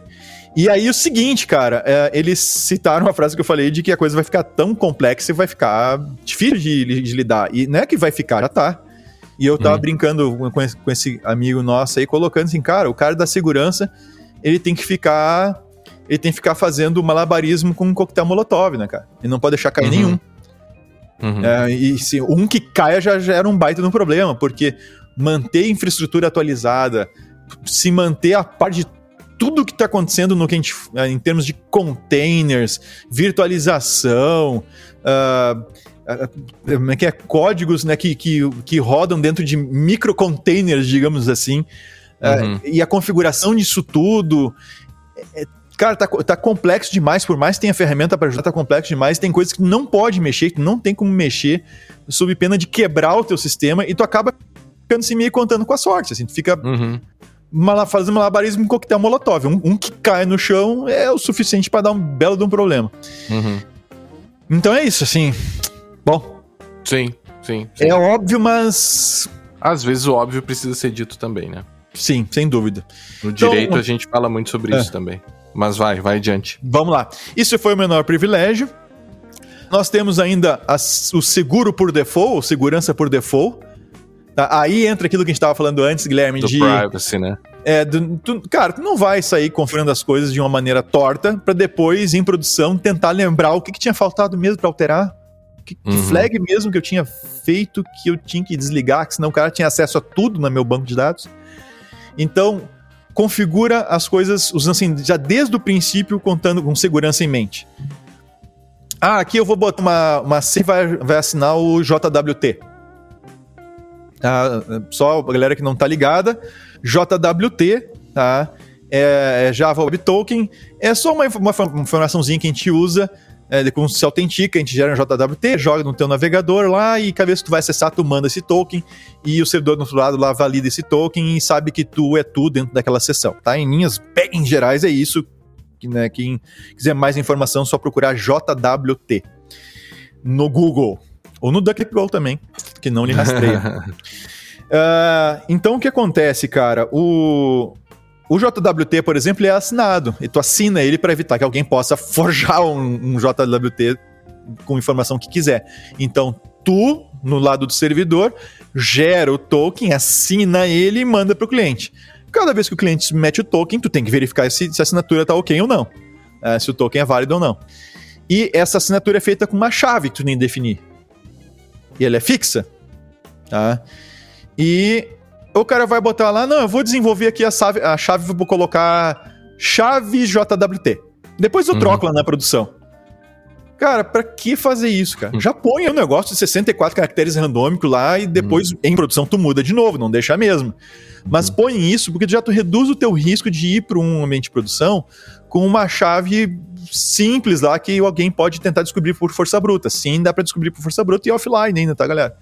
C: E aí o seguinte, cara, é, eles citaram a frase que eu falei de que a coisa vai ficar tão complexa e vai ficar difícil de, de, lidar. E não é que vai ficar, já tá. E eu tava hum. brincando com esse, com esse amigo nosso aí, colocando assim, cara, o cara da segurança, ele tem que ficar. Ele tem que ficar fazendo malabarismo com um coquetel molotov, né, cara? Ele não pode deixar cair uhum. nenhum. Uhum. É, e se um que caia já, já era um baita de um problema, porque manter a infraestrutura atualizada, se manter a par de tudo que está acontecendo no que a gente, é, em termos de containers, virtualização, uh, uh, que é códigos né, que, que, que rodam dentro de microcontainers, digamos assim, uhum. uh, e a configuração disso tudo. É, Cara, tá, tá complexo demais, por mais que tenha ferramenta para ajudar, tá complexo demais. Tem coisas que não pode mexer, que não tem como mexer, sob pena de quebrar o teu sistema, e tu acaba ficando se meio contando com a sorte. Assim, tu fica uhum. fazendo malabarismo com coquetel molotov. Um, um, que cai no chão é o suficiente para dar um belo de um problema.
A: Uhum.
C: Então é isso, assim. Bom.
A: Sim, sim,
C: sim. É óbvio, mas.
A: Às vezes o óbvio precisa ser dito também, né?
C: Sim, sem dúvida.
A: No direito então, a gente fala muito sobre é. isso também. Mas vai, vai adiante.
C: Vamos lá. Isso foi o menor privilégio. Nós temos ainda a, o seguro por default, ou segurança por default, Tá? Aí entra aquilo que a gente estava falando antes, Guilherme,
A: do
C: de.
A: privacy, né?
C: É, do, tu, cara, tu não vai sair configurando as coisas de uma maneira torta para depois, em produção, tentar lembrar o que, que tinha faltado mesmo para alterar. Que, uhum. que, flag mesmo que eu tinha feito que eu tinha que desligar, que senão o cara tinha acesso a tudo no meu banco de dados. Então, configura as coisas usando assim, já desde o princípio, contando com segurança em mente. Ah, aqui eu vou botar uma, uma C vai, vai assinar o JWT. Tá? Só a galera que não tá ligada, JWT, tá? É, é Java Web Token, é só uma, uma, uma que a gente usa é, quando se autentica, a gente gera um JWT, joga no teu navegador lá e cada vez que tu vai acessar, tu manda esse token e o servidor do outro lado lá valida esse token e sabe que tu é tu dentro daquela sessão, tá? Em linhas bem gerais é isso. Que, né, quem quiser mais informação, é só procurar JWT no Google ou no DuckDuckGo também, que não lhe rastreia. uh, então o que acontece, cara? O o JWT, por exemplo, é assinado. E tu assina ele para evitar que alguém possa forjar um, um, JWT com informação que quiser. Então, tu, no lado do servidor, gera o token, assina ele e manda para o cliente. Cada vez que o cliente mete o token, tu tem que verificar se, se a assinatura está ok ou não. Uh, se o token é válido ou não. E essa assinatura é feita com uma chave que tu nem definir. E ela é fixa. Tá? E o cara vai botar lá, não, eu vou desenvolver aqui a chave, a chave vou colocar chave JWT. Depois eu uhum. troco lá na produção. Cara, pra que fazer isso, cara? Uhum. Já põe o um negócio de 64 caracteres randômico lá e depois uhum. em produção tu muda de novo, não deixa mesmo. Mas uhum. põe isso porque já tu reduz o teu risco de ir para um ambiente de produção com uma chave simples lá que alguém pode tentar descobrir por força bruta. Sim, dá para descobrir por força bruta e offline ainda, tá, galera?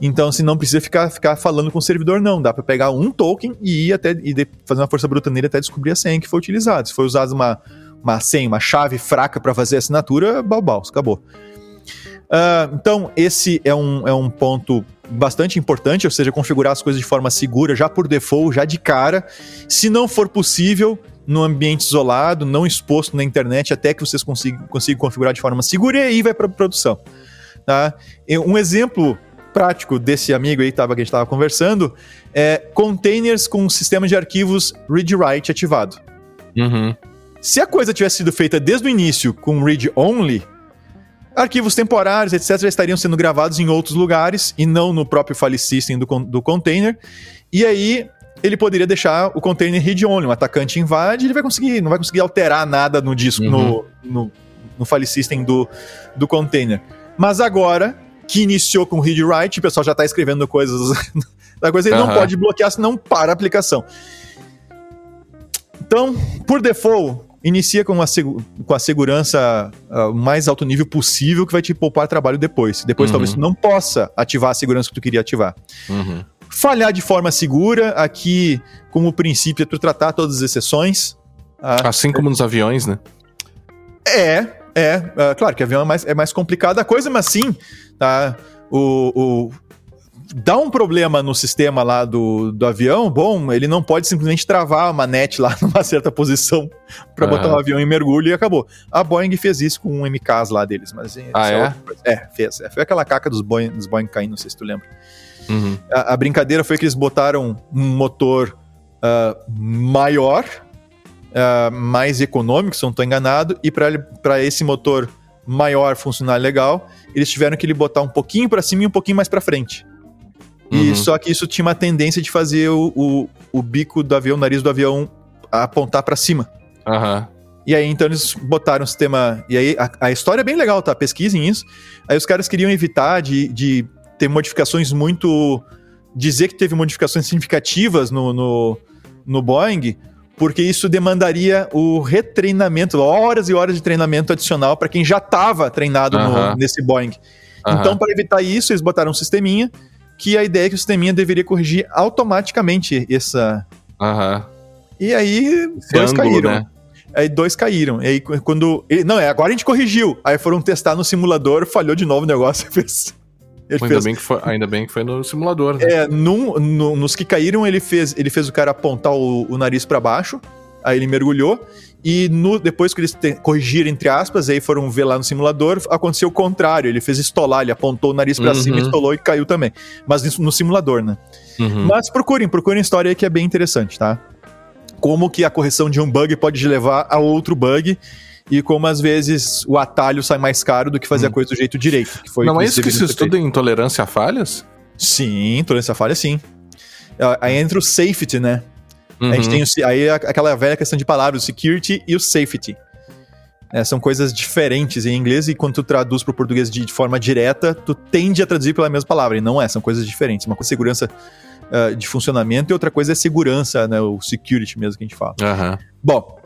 C: Então, assim, não precisa ficar, ficar falando com o servidor, não. Dá para pegar um token e ir até e fazer uma força bruta nele até descobrir a senha que foi utilizada. Se foi usada uma, uma senha, uma chave fraca para fazer a assinatura, balbal, acabou. Uh, então, esse é um, é um ponto bastante importante, ou seja, configurar as coisas de forma segura, já por default, já de cara. Se não for possível, num ambiente isolado, não exposto na internet, até que vocês consigam, consigam configurar de forma segura, e aí vai para produção. Tá? Um exemplo prático desse amigo aí tava, que a gente estava conversando é containers com sistema de arquivos read-write ativado.
A: Uhum.
C: Se a coisa tivesse sido feita desde o início com read-only, arquivos temporários, etc., já estariam sendo gravados em outros lugares e não no próprio file system do, do container. E aí ele poderia deixar o container read-only. Um atacante invade, ele vai conseguir, não vai conseguir alterar nada no disco, uhum. no, no, no file system do, do container. Mas agora que iniciou com read write, o pessoal já está escrevendo coisas da coisa, ele uhum. não pode bloquear, senão para a aplicação. Então, por default, inicia com a, com a segurança uh, mais alto nível possível que vai te poupar trabalho depois. Depois, uhum. talvez tu não possa ativar a segurança que tu queria ativar.
A: Uhum.
C: Falhar de forma segura, aqui, como princípio, é tu tratar todas as exceções.
A: Uh, assim como nos aviões, né?
C: É, é, uh, claro que avião é mais, é mais complicada a coisa, mas sim, tá? O, o, dá um problema no sistema lá do, do avião, bom, ele não pode simplesmente travar a manete lá numa certa posição para botar o avião em mergulho e acabou. A Boeing fez isso com um MKs lá deles, mas
A: ah, é?
C: é, fez. É, foi aquela caca dos Boeing, dos Boeing caindo, não sei se tu lembra.
A: Uhum.
C: A, a, brincadeira foi que eles botaram um motor uh, maior uh, mais econômico, se não estou enganado, e para esse motor maior funcionar legal, eles tiveram que ele botar um pouquinho para cima e um pouquinho mais para frente. E uhum. só que isso tinha uma tendência de fazer o, o, o bico do avião, o nariz do avião apontar para cima.
A: Uhum.
C: E aí, então, eles botaram um sistema. E aí, a, a, história é bem legal, tá? Pesquisem isso. Aí, os caras queriam evitar de, de ter modificações muito. Dizer que teve modificações significativas no, no, no Boeing, porque isso demandaria o retreinamento, horas e horas de treinamento adicional para quem já estava treinado no, nesse Boeing. Então, para evitar isso, eles botaram um sisteminha que a ideia é que o sisteminha deveria corrigir automaticamente essa. E aí, Esse dois ângulo, caíram. Né? Aí dois caíram. E aí, quando. Não, é, agora a gente corrigiu. Aí foram testar no simulador, falhou de novo o negócio. Fez
A: ainda, fez... bem que foi, ainda bem que foi no simulador. Né?
C: É, num, no, nos que caíram, ele fez, ele fez o cara apontar o, o nariz para baixo. Aí ele mergulhou e no, depois que eles te, corrigiram, entre aspas, aí foram ver lá no simulador, aconteceu o contrário. Ele fez estolar, ele apontou o nariz para uhum. cima, estolou e caiu também. Mas no simulador, né? Uhum. Mas procurem, procurem a história aí que é bem interessante, tá? Como que a correção de um bug pode levar a outro bug e como às vezes o atalho sai mais caro do que fazer hum. a coisa do jeito direito.
A: Não é isso que se estuda em intolerância a falhas?
C: Sim, intolerância a falhas, sim. Aí entra o safety, né? Uhum. A gente uhum. tem o, aí aquela velha questão de palavras, o security e o safety. É, são coisas diferentes em inglês e quando tu traduz para o português de, de, forma direta, tu tende a traduzir pela mesma palavra. E não é, são coisas diferentes. Uma coisa é segurança uh, de funcionamento e outra coisa é segurança, né? O security mesmo que a gente fala.
A: Uhum.
C: Bom,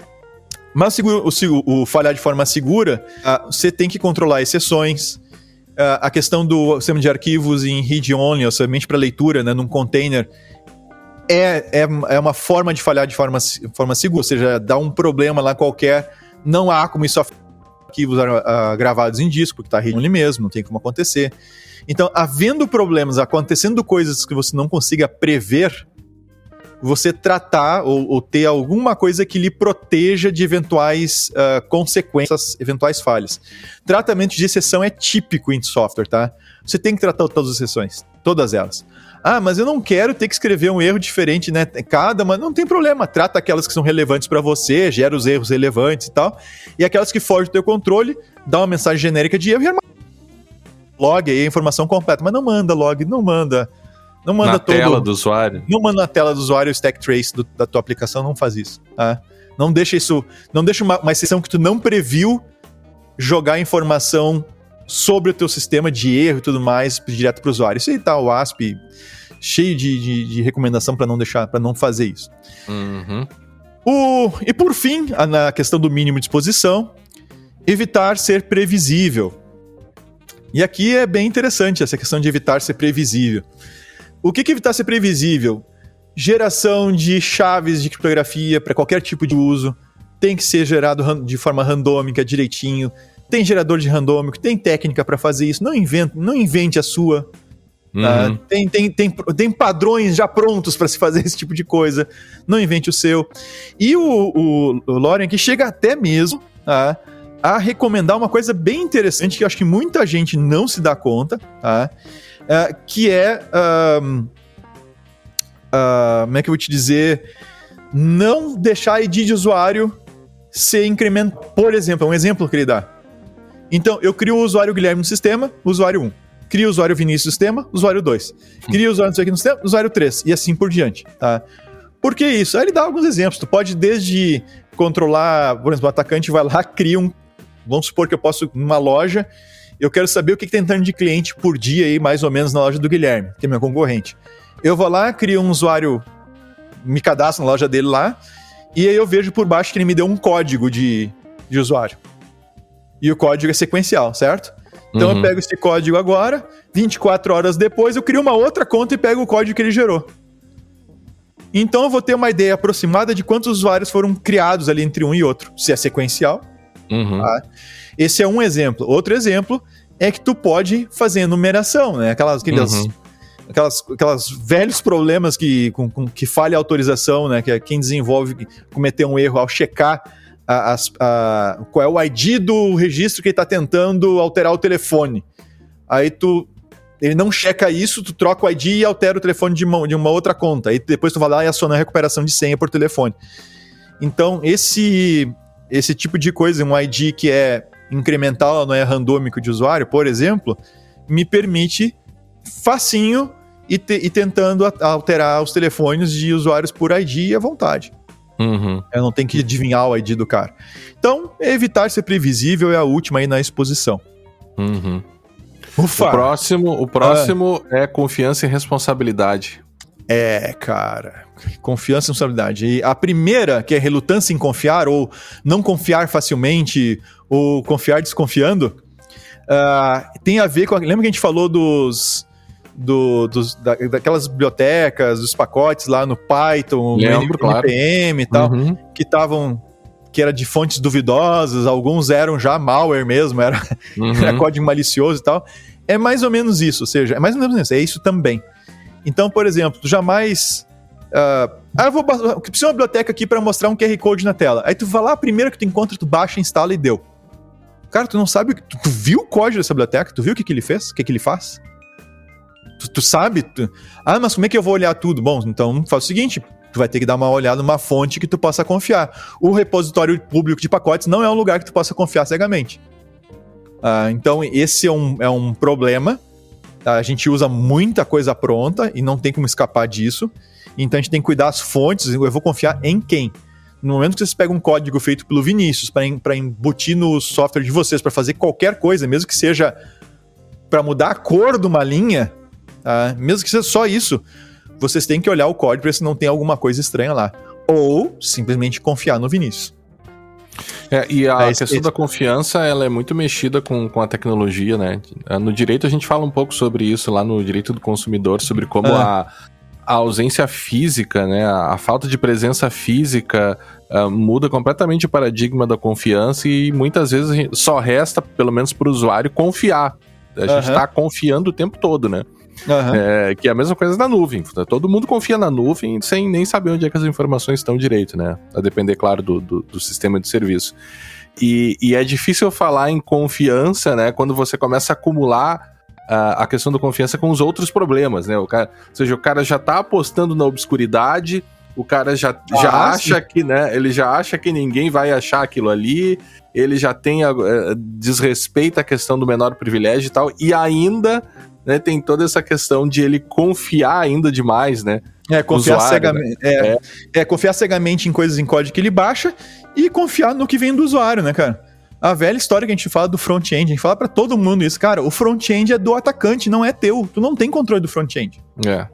C: mas o, o, o, falhar de forma segura, uh, você tem que controlar exceções. Uh, a questão do sistema de arquivos em read-only, ou somente para leitura, né, num container, é, é, é uma forma de falhar de forma, forma segura, ou seja, dá um problema lá qualquer, não há como isso arquivos uh, gravados em disco, porque está read-only mesmo, não tem como acontecer. Então, havendo problemas, acontecendo coisas que você não consiga prever, você tratar ou, ou, ter alguma coisa que lhe proteja de eventuais uh, consequências, eventuais falhas. Tratamento de exceção é típico em software, tá? Você tem que tratar todas as exceções, todas elas. Ah, mas eu não quero ter que escrever um erro diferente, né? Cada, mas não tem problema. Trata aquelas que são relevantes para você, gera os erros relevantes e tal. E aquelas que fogem do teu controle, dá uma mensagem genérica de erro e log aí a informação completa. Mas não manda log, não manda. Não manda
A: na
C: todo,
A: tela do usuário.
C: Não manda na tela do usuário o stack trace do, da tua aplicação, não faz isso. Tá? Não deixa isso. Não deixa uma, uma exceção que tu não previu jogar informação sobre o teu sistema de erro e tudo mais direto para o usuário. Isso aí tá o ASP cheio de, de, de recomendação para não deixar, para não fazer isso.
A: Uhum.
C: O, e por fim, a, na questão do mínimo de exposição, evitar ser previsível. E aqui é bem interessante essa questão de evitar ser previsível. O que, evitar ser previsível? Geração de chaves de criptografia para qualquer tipo de uso tem que ser gerado de forma randômica, direitinho. Tem gerador de randômico, tem técnica para fazer isso. Não invente, não invente a sua. Tá? Uhum. tem, tem, tem, tem padrões já prontos para se fazer esse tipo de coisa. Não invente o seu. E o, o, o Lorian que chega até mesmo tá? a recomendar uma coisa bem interessante que eu acho que muita gente não se dá conta, tá? Uh, que é. Uh, como é que eu vou te dizer? Não deixar a ID de usuário ser incrementado. Por exemplo, um exemplo que ele dá. Então, eu crio o usuário Guilherme no sistema, usuário 1. Crio o usuário Vinícius no sistema, usuário 2. Crio o usuário aqui no sistema, usuário 3. E assim por diante. Tá? Por que isso? Aí ele dá alguns exemplos. Tu pode desde controlar, por exemplo, o atacante vai lá, cria um. Vamos supor que eu posso, numa loja, eu quero saber o que, tem entrando de cliente por dia aí, mais ou menos, na loja do Guilherme, que é meu concorrente. Eu vou lá, crio um usuário, me cadastro na loja dele lá, e aí eu vejo por baixo que ele me deu um código de, de usuário. E o código é sequencial, certo? Então uhum. eu pego esse código agora, 24 horas depois eu crio uma outra conta e pego o código que ele gerou. Então eu vou ter uma ideia aproximada de quantos usuários foram criados ali entre um e outro, se é sequencial.
A: Uhum. Tá?
C: Esse é um exemplo. Outro exemplo é que tu pode fazer numeração, né? Aquelas, aquelas, uhum. aquelas, aquelas velhos problemas que, com, com, que falha a autorização, né? Que é quem desenvolve cometer um erro ao checar a, a, a, qual é o ID do registro que ele está tentando alterar o telefone. Aí tu ele não checa isso, tu troca o ID e altera o telefone de uma, de uma outra conta. Aí depois tu vai lá e aciona a recuperação de senha por telefone. Então, esse esse tipo de coisa, um ID que é incremental, não é randômico de usuário, por exemplo, me permite facinho e, te, e tentando alterar os telefones de usuários por ID à vontade.
A: Uhum.
C: Eu não tenho que adivinhar o ID do cara. Então, evitar ser previsível é a última aí na exposição.
A: Uhum. Ufa. O próximo, o próximo ah. é confiança e responsabilidade.
C: É, cara. Confiança e responsabilidade. E a primeira, que é relutância em confiar, ou não confiar facilmente, ou confiar desconfiando, uh, tem a ver com. Lembra que a gente falou dos. Do, dos, da, daquelas bibliotecas, dos pacotes lá no Python,
A: Lembro,
C: no
A: claro.
C: NPM e tal, uhum. que estavam que era de fontes duvidosas, alguns eram já malware mesmo, era, uhum. era código malicioso e tal. É mais ou menos isso, ou seja, é mais ou menos isso, é isso também. Então, por exemplo, tu jamais uh, Ah, eu vou preciso uma biblioteca aqui para mostrar um QR Code na tela. Aí tu vai lá, a primeira que tu encontra, tu baixa, instala e deu. Cara, tu não sabe. Tu, tu viu o código dessa biblioteca? Tu viu o que, que ele fez? O que, que ele faz? Tu, tu sabe? Tu... Ah, mas como é que eu vou olhar tudo? Bom, então faz o seguinte: tu vai ter que dar uma olhada numa fonte que tu possa confiar. O repositório público de pacotes não é um lugar que tu possa confiar cegamente. Ah, então, esse é um, é um problema. A gente usa muita coisa pronta e não tem como escapar disso. Então a gente tem que cuidar das fontes. Eu vou confiar em quem? No momento que vocês pegam um código feito pelo Vinícius para embutir no software de vocês para fazer qualquer coisa, mesmo que seja para mudar a cor de uma linha, uh, mesmo que seja só isso, vocês têm que olhar o código para ver se não tem alguma coisa estranha lá. Ou simplesmente confiar no Vinícius.
A: É, e a é, questão da confiança, ela é muito mexida com, com a tecnologia, né? No direito a gente fala um pouco sobre isso lá no direito do consumidor, sobre como ah. a, a ausência física, né, a, a falta de presença física uh, muda completamente o paradigma da confiança e muitas vezes só resta, pelo menos para o usuário, confiar. A gente está confiando o tempo todo, né? Uhum. É, que é a mesma coisa na nuvem. Todo mundo confia na nuvem sem nem saber onde é que as informações estão direito, né? A depender, claro, do, do, do sistema de serviço. E, e, é difícil falar em confiança, né? Quando você começa a acumular a, questão da confiança com os outros problemas, né? O cara, ou seja, o cara já tá apostando na obscuridade, o cara já, ah, já acha que, né? Ele já acha que ninguém vai achar aquilo ali, ele já tem a, é, desrespeita a questão do menor privilégio e tal, e ainda né, tem toda essa questão de ele confiar ainda demais, né?
C: É, confiar usuário, cegamente. Né? É, é. é, confiar cegamente em coisas em código que ele baixa e confiar no que vem do usuário, né, cara? A velha história que a gente fala do front-end, a gente fala para todo mundo isso, cara, o front-end é do atacante, não é teu. Tu não tem controle do front-end.
A: É.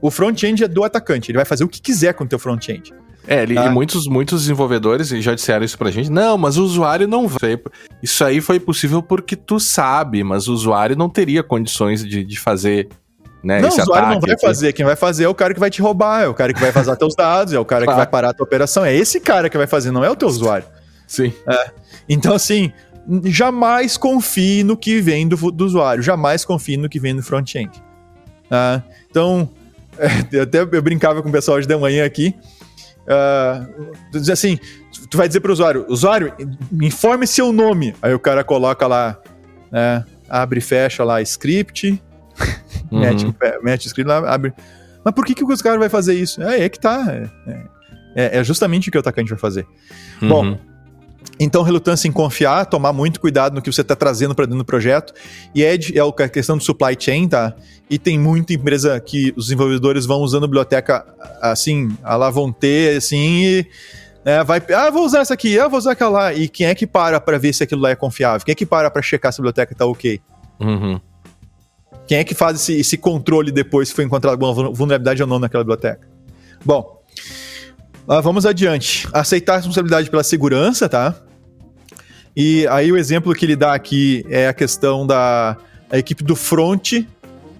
C: O front-end é do atacante, ele vai fazer o que quiser com o teu front-end.
A: É, ele, tá? e muitos, muitos desenvolvedores já disseram isso pra gente. Não, mas o usuário não vai. Isso aí foi possível porque tu sabe, mas o usuário não teria condições de, de fazer. Né,
C: não, o usuário não vai aqui. fazer. Quem vai fazer é o cara que vai te roubar, é o cara que vai vazar teus dados, é o cara claro. que vai parar a tua operação. É esse cara que vai fazer, não é o teu usuário.
A: Sim.
C: É. Então, assim, jamais confie no que vem do, do usuário, jamais confie no que vem do front-end. Uh, então, é, até eu brincava com o pessoal hoje de manhã aqui. Uh, assim, tu vai dizer para o usuário, usuário, informe seu nome. Aí o cara coloca lá, né, abre e fecha lá script, uhum. mete, mete script lá, abre. Mas por que, que o cara vai fazer isso? É, é que tá. É, é, é justamente o que o atacante vai fazer. Uhum. Bom, então, relutância em confiar, tomar muito cuidado no que você está trazendo para dentro do projeto. E é, é a questão do supply chain, tá? E tem muita empresa que os desenvolvedores vão usando biblioteca assim, a lá vão ter, assim, e né, vai. Ah, vou usar essa aqui, ah, vou usar aquela lá. E quem é que para para ver se aquilo lá é confiável? Quem é que para para checar se a biblioteca está ok?
A: Uhum.
C: Quem é que faz esse, esse controle depois se foi encontrada alguma vulnerabilidade ou não naquela biblioteca? Bom, Uh, vamos adiante. Aceitar a responsabilidade pela segurança, tá? E aí o exemplo que ele dá aqui é a questão da a equipe do front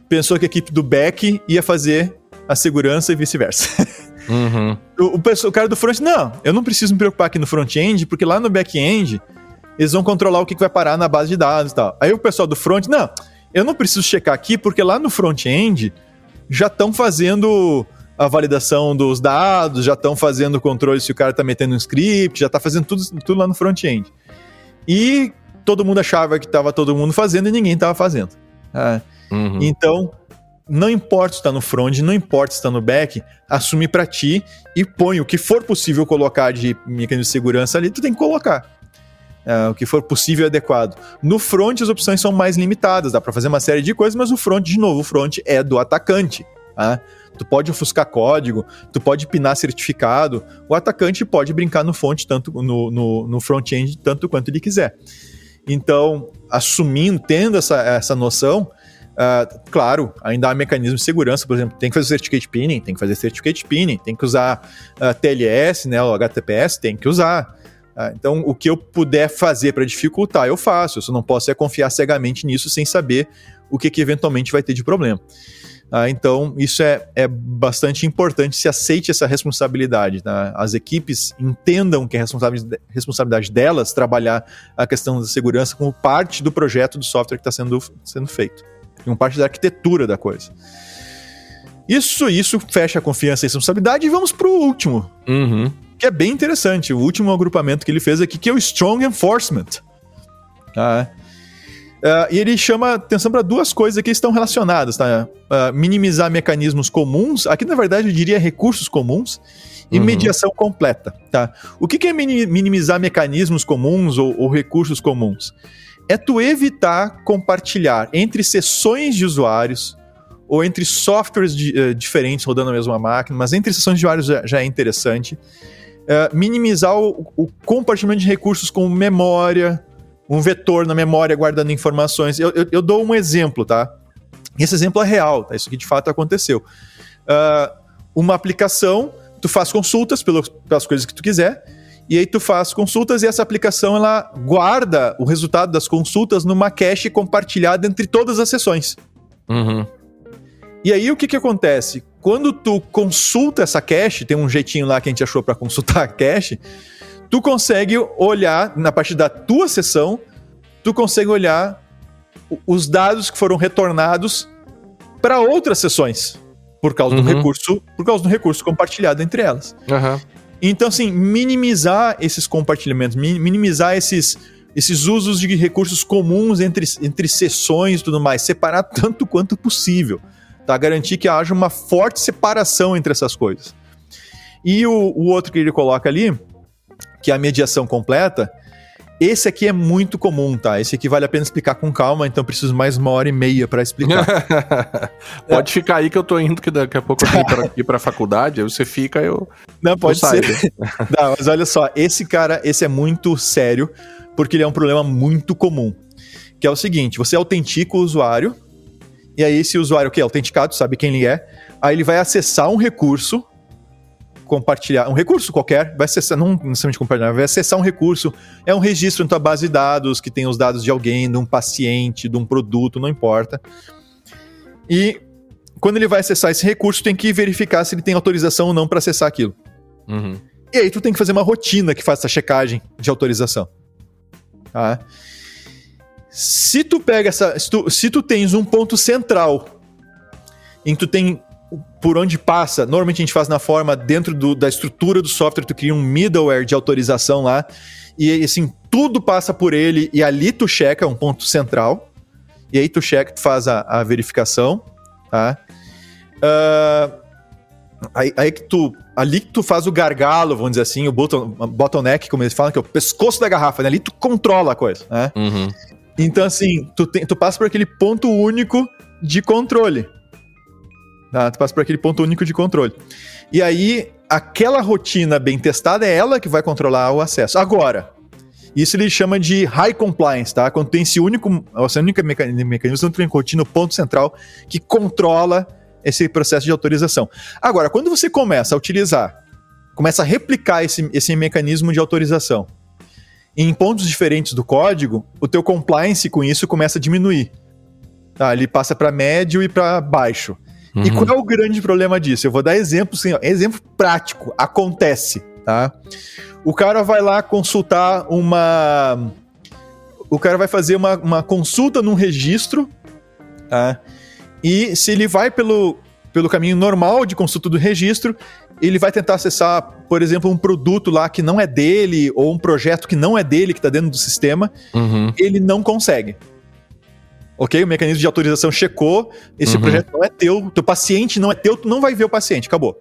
C: pensou que a equipe do back ia fazer a segurança e vice-versa.
A: Uhum.
C: o, o, o, cara do front, não, eu não preciso me preocupar aqui no front-end, porque lá no back-end eles vão controlar o que, que vai parar na base de dados e tal. Aí o pessoal do front, não, eu não preciso checar aqui, porque lá no front-end já estão fazendo a validação dos dados, já estão fazendo o controle se o cara está metendo um script, já está fazendo tudo, tudo lá no front-end. E todo mundo achava que estava todo mundo fazendo e ninguém estava fazendo. Ah, uhum. Então, não importa se está no front, não importa se está no back, assume para ti e põe o que for possível colocar de mecanismo de segurança ali, tu tem que colocar. Uh, o que for possível e adequado. No front, as opções são mais limitadas, dá para fazer uma série de coisas, mas o front, de novo, o front é do atacante. Tá? tu pode ofuscar código, tu pode pinar certificado, o atacante pode brincar no fonte tanto no, no, no front-end tanto quanto ele quiser. Então, assumindo, tendo essa, essa noção, uh, claro, ainda há mecanismos de segurança, por exemplo, tem que fazer certificate pinning, tem que fazer certificate pinning, tem que usar uh, ah, TLS, né, o HTTPS, tem que usar. Uh, então, o que eu puder fazer para dificultar, eu faço. Eu só não posso é confiar cegamente nisso sem saber o que, que eventualmente vai ter de problema. Ah, então, isso é, é bastante importante, se aceite essa responsabilidade. Tá? As equipes entendam que é responsabilidade delas trabalhar a questão da segurança como parte do projeto do software que está sendo, sendo feito, como parte da arquitetura da coisa. Isso, isso fecha a confiança e responsabilidade. E vamos pro último.
A: Uhum.
C: Que é bem interessante. O último agrupamento que ele fez aqui, que é o Strong Enforcement. Tá? Uh, e ele chama atenção para duas coisas que estão relacionadas, tá? Uh, minimizar mecanismos comuns, aqui na verdade eu diria recursos comuns, e uhum. mediação completa, tá? O que, que é minimizar mecanismos comuns ou, ou, recursos comuns? É tu evitar compartilhar entre sessões de usuários ou entre softwares de, uh, diferentes rodando na mesma máquina, mas entre sessões de usuários já, já é interessante. minimizar o, o compartilhamento de recursos como memória, um vetor na memória guardando informações. Eu, eu, eu, dou um exemplo, tá? Esse exemplo é real, tá? Isso aqui de fato aconteceu. Uh, uma aplicação, tu faz consultas pelas coisas que tu quiser, e aí tu faz consultas e essa aplicação ela guarda o resultado das consultas numa cache compartilhada entre todas as sessões.
A: Uhum.
C: E aí o que que acontece? Quando tu consulta essa cache, tem um jeitinho lá que a gente achou para consultar a cache, tu consegue olhar, na parte da tua sessão, tu consegue olhar os dados que foram retornados para outras sessões por causa uhum. do recurso, por causa do recurso compartilhado entre elas.
A: Uhum.
C: Então, assim, minimizar esses compartilhamentos, minimizar esses, esses usos de recursos comuns entre, entre sessões e tudo mais, separar tanto quanto possível, tá? Garantir que haja uma forte separação entre essas coisas. E o, o outro que ele coloca ali que é a mediação completa, esse aqui é muito comum, tá? Esse aqui vale a pena explicar com calma, então preciso mais uma hora e meia para explicar.
A: pode é. ficar aí que eu tô indo, que daqui a pouco eu venho pra, aqui pra faculdade, aí você fica, eu.
C: Não, pode eu ser. Não, mas olha só, esse cara, esse é muito sério, porque ele é um problema muito comum. Que é o seguinte: você autentica o usuário, e aí esse usuário que é autenticado, sabe quem ele é, aí ele vai acessar um recurso compartilhar, um recurso qualquer, vai acessar, não necessariamente compartilhar, vai acessar um recurso, é um registro na tua base de dados que tem os dados de alguém, de um paciente, de um produto, não importa. E quando ele vai acessar esse recurso, tem que verificar se ele tem autorização ou não para acessar aquilo.
A: Uhum.
C: E aí tu tem que fazer uma rotina que faça essa checagem de autorização. Tá? Se tu pega essa. Se tu, se tu tens um ponto central em que tu tem por onde passa, normalmente a gente faz na forma dentro do, da estrutura do software, tu cria um middleware de autorização lá, e assim, tudo passa por ele, e ali tu checa um ponto central, e aí tu checa, tu faz a, a verificação, tá? Uh, aí, aí, que tu, ali que tu faz o gargalo, vamos dizer assim, o bottom, bottleneck, como eles falam, que é o pescoço da garrafa, né? ali tu controla a coisa, né?
A: Uhum.
C: Então assim, tu, tem, tu passa por aquele ponto único de controle, Tu passa por aquele ponto único de controle. E aí, aquela rotina bem testada é ela que vai controlar o acesso. Agora, isso ele chama de high compliance, tá? Quando tem esse único, essa única mecanismo, você tem rotina, o ponto central, que controla esse processo de autorização. Agora, quando você começa a utilizar, começa a replicar esse, esse mecanismo de autorização em pontos diferentes do código, o teu compliance com isso começa a diminuir. Tá? Ele passa para médio e para baixo. Uhum. E qual é o grande problema disso? Eu vou dar exemplo, sim, ó, exemplo prático. Acontece, tá? O cara vai lá consultar uma. O cara vai fazer uma, uma consulta num registro, tá? E se ele vai pelo, pelo caminho normal de consulta do registro, ele vai tentar acessar, por exemplo, um produto lá que não é dele, ou um projeto que não é dele, que está dentro do sistema,
A: uhum.
C: ele não consegue. Ok? O mecanismo de autorização checou, esse uhum. projeto não é teu, teu paciente não é teu, tu não vai ver o paciente, acabou.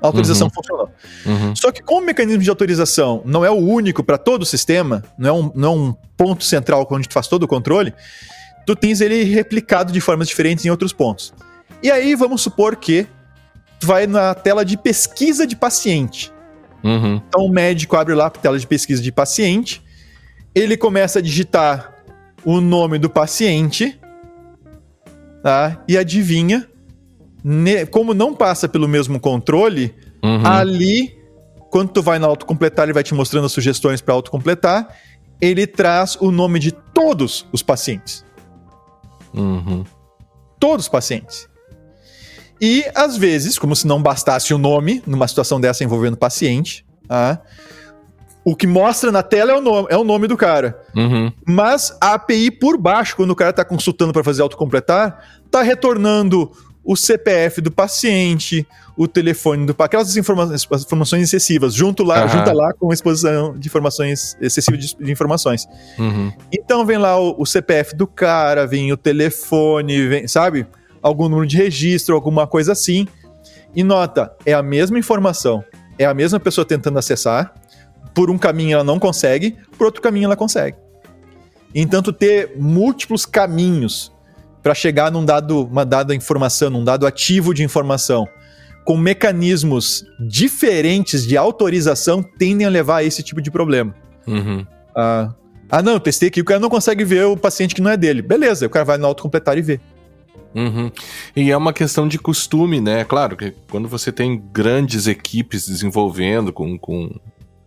C: A autorização uhum. funcionou. Uhum. Só que como o mecanismo de autorização não é o único para todo o sistema, não é, um, não é um ponto central onde tu faz todo o controle, tu tens ele replicado de formas diferentes em outros pontos. E aí vamos supor que tu vai na tela de pesquisa de paciente.
A: Uhum.
C: Então o médico abre lá a tela de pesquisa de paciente, ele começa a digitar o nome do paciente, tá? E adivinha, como não passa pelo mesmo controle, uhum. ali, quando tu vai no autocompletar, ele vai te mostrando as sugestões para autocompletar, ele traz o nome de todos os pacientes.
A: Uhum.
C: Todos os pacientes. E, às vezes, como se não bastasse o nome, numa situação dessa envolvendo paciente, tá? O que mostra na tela é o nome, é o nome do cara.
A: Uhum.
C: Mas a API por baixo, quando o cara está consultando para fazer autocompletar, está retornando o CPF do paciente, o telefone do aquelas informações, informações excessivas, junto lá, uhum. junta lá com a exposição de informações excessiva de, de informações. Uhum. Então vem lá o, o, CPF do cara, vem o telefone, vem, sabe? Algum número de registro, alguma coisa assim. E nota, é a mesma informação, é a mesma pessoa tentando acessar. Por um caminho ela não consegue, por outro caminho ela consegue. Então, tu ter múltiplos caminhos para chegar num dado, uma dada informação, num dado ativo de informação, com mecanismos diferentes de autorização, tendem a levar a esse tipo de problema. Uhum. Ah, ah, não, testei aqui, o cara não consegue ver o paciente que não é dele. Beleza, o cara vai no autocompletar e vê.
A: Uhum. E é uma questão de costume, né? Claro que quando você tem grandes equipes desenvolvendo com, com,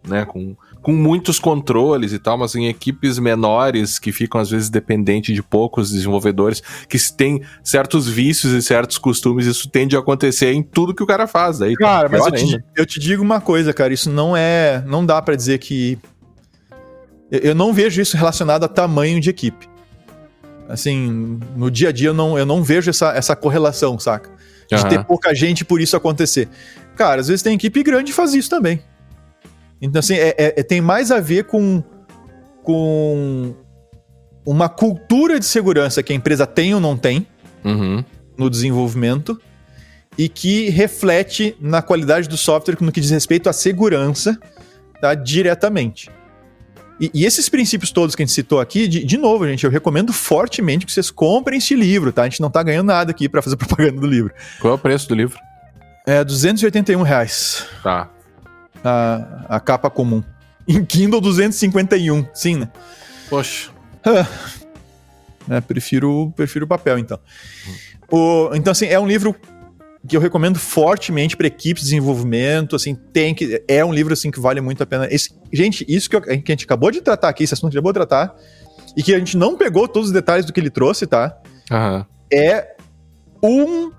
A: né, com com muitos controles e tal, mas em equipes menores que ficam às vezes dependentes de poucos desenvolvedores, que têm certos vícios e certos costumes, isso tende a acontecer em tudo que o cara faz. Daí,
C: cara, mas eu te, eu te, digo uma coisa, cara, isso não é. Não dá para dizer que. Eu não vejo isso relacionado a tamanho de equipe. Assim, no dia a dia eu não, eu não vejo essa, essa correlação, saca? De uhum. ter pouca gente por isso acontecer. Cara, às vezes tem equipe grande e faz isso também. Então, assim, é, é, tem mais a ver com, com uma cultura de segurança que a empresa tem ou não tem uhum. no desenvolvimento e que reflete na qualidade do software no que diz respeito à segurança tá, diretamente. E, e, esses princípios todos que a gente citou aqui, de, de, novo, gente, eu recomendo fortemente que vocês comprem este livro, tá? A gente não tá ganhando nada aqui para fazer propaganda do livro.
A: Qual é o preço do livro?
C: É 281 reais.
A: Tá
C: a, a capa comum. Em Kindle 251, sim, né?
A: Poxa.
C: é, prefiro, prefiro o papel, então. O, então, assim, é um livro que eu recomendo fortemente para equipes de desenvolvimento, assim, tem que é um livro assim que vale muito a pena. Esse, gente, isso que, eu, que, a gente acabou de tratar aqui, esse assunto que a gente acabou de tratar, e que a gente não pegou todos os detalhes do que ele trouxe, tá?
A: Uhum.
C: É um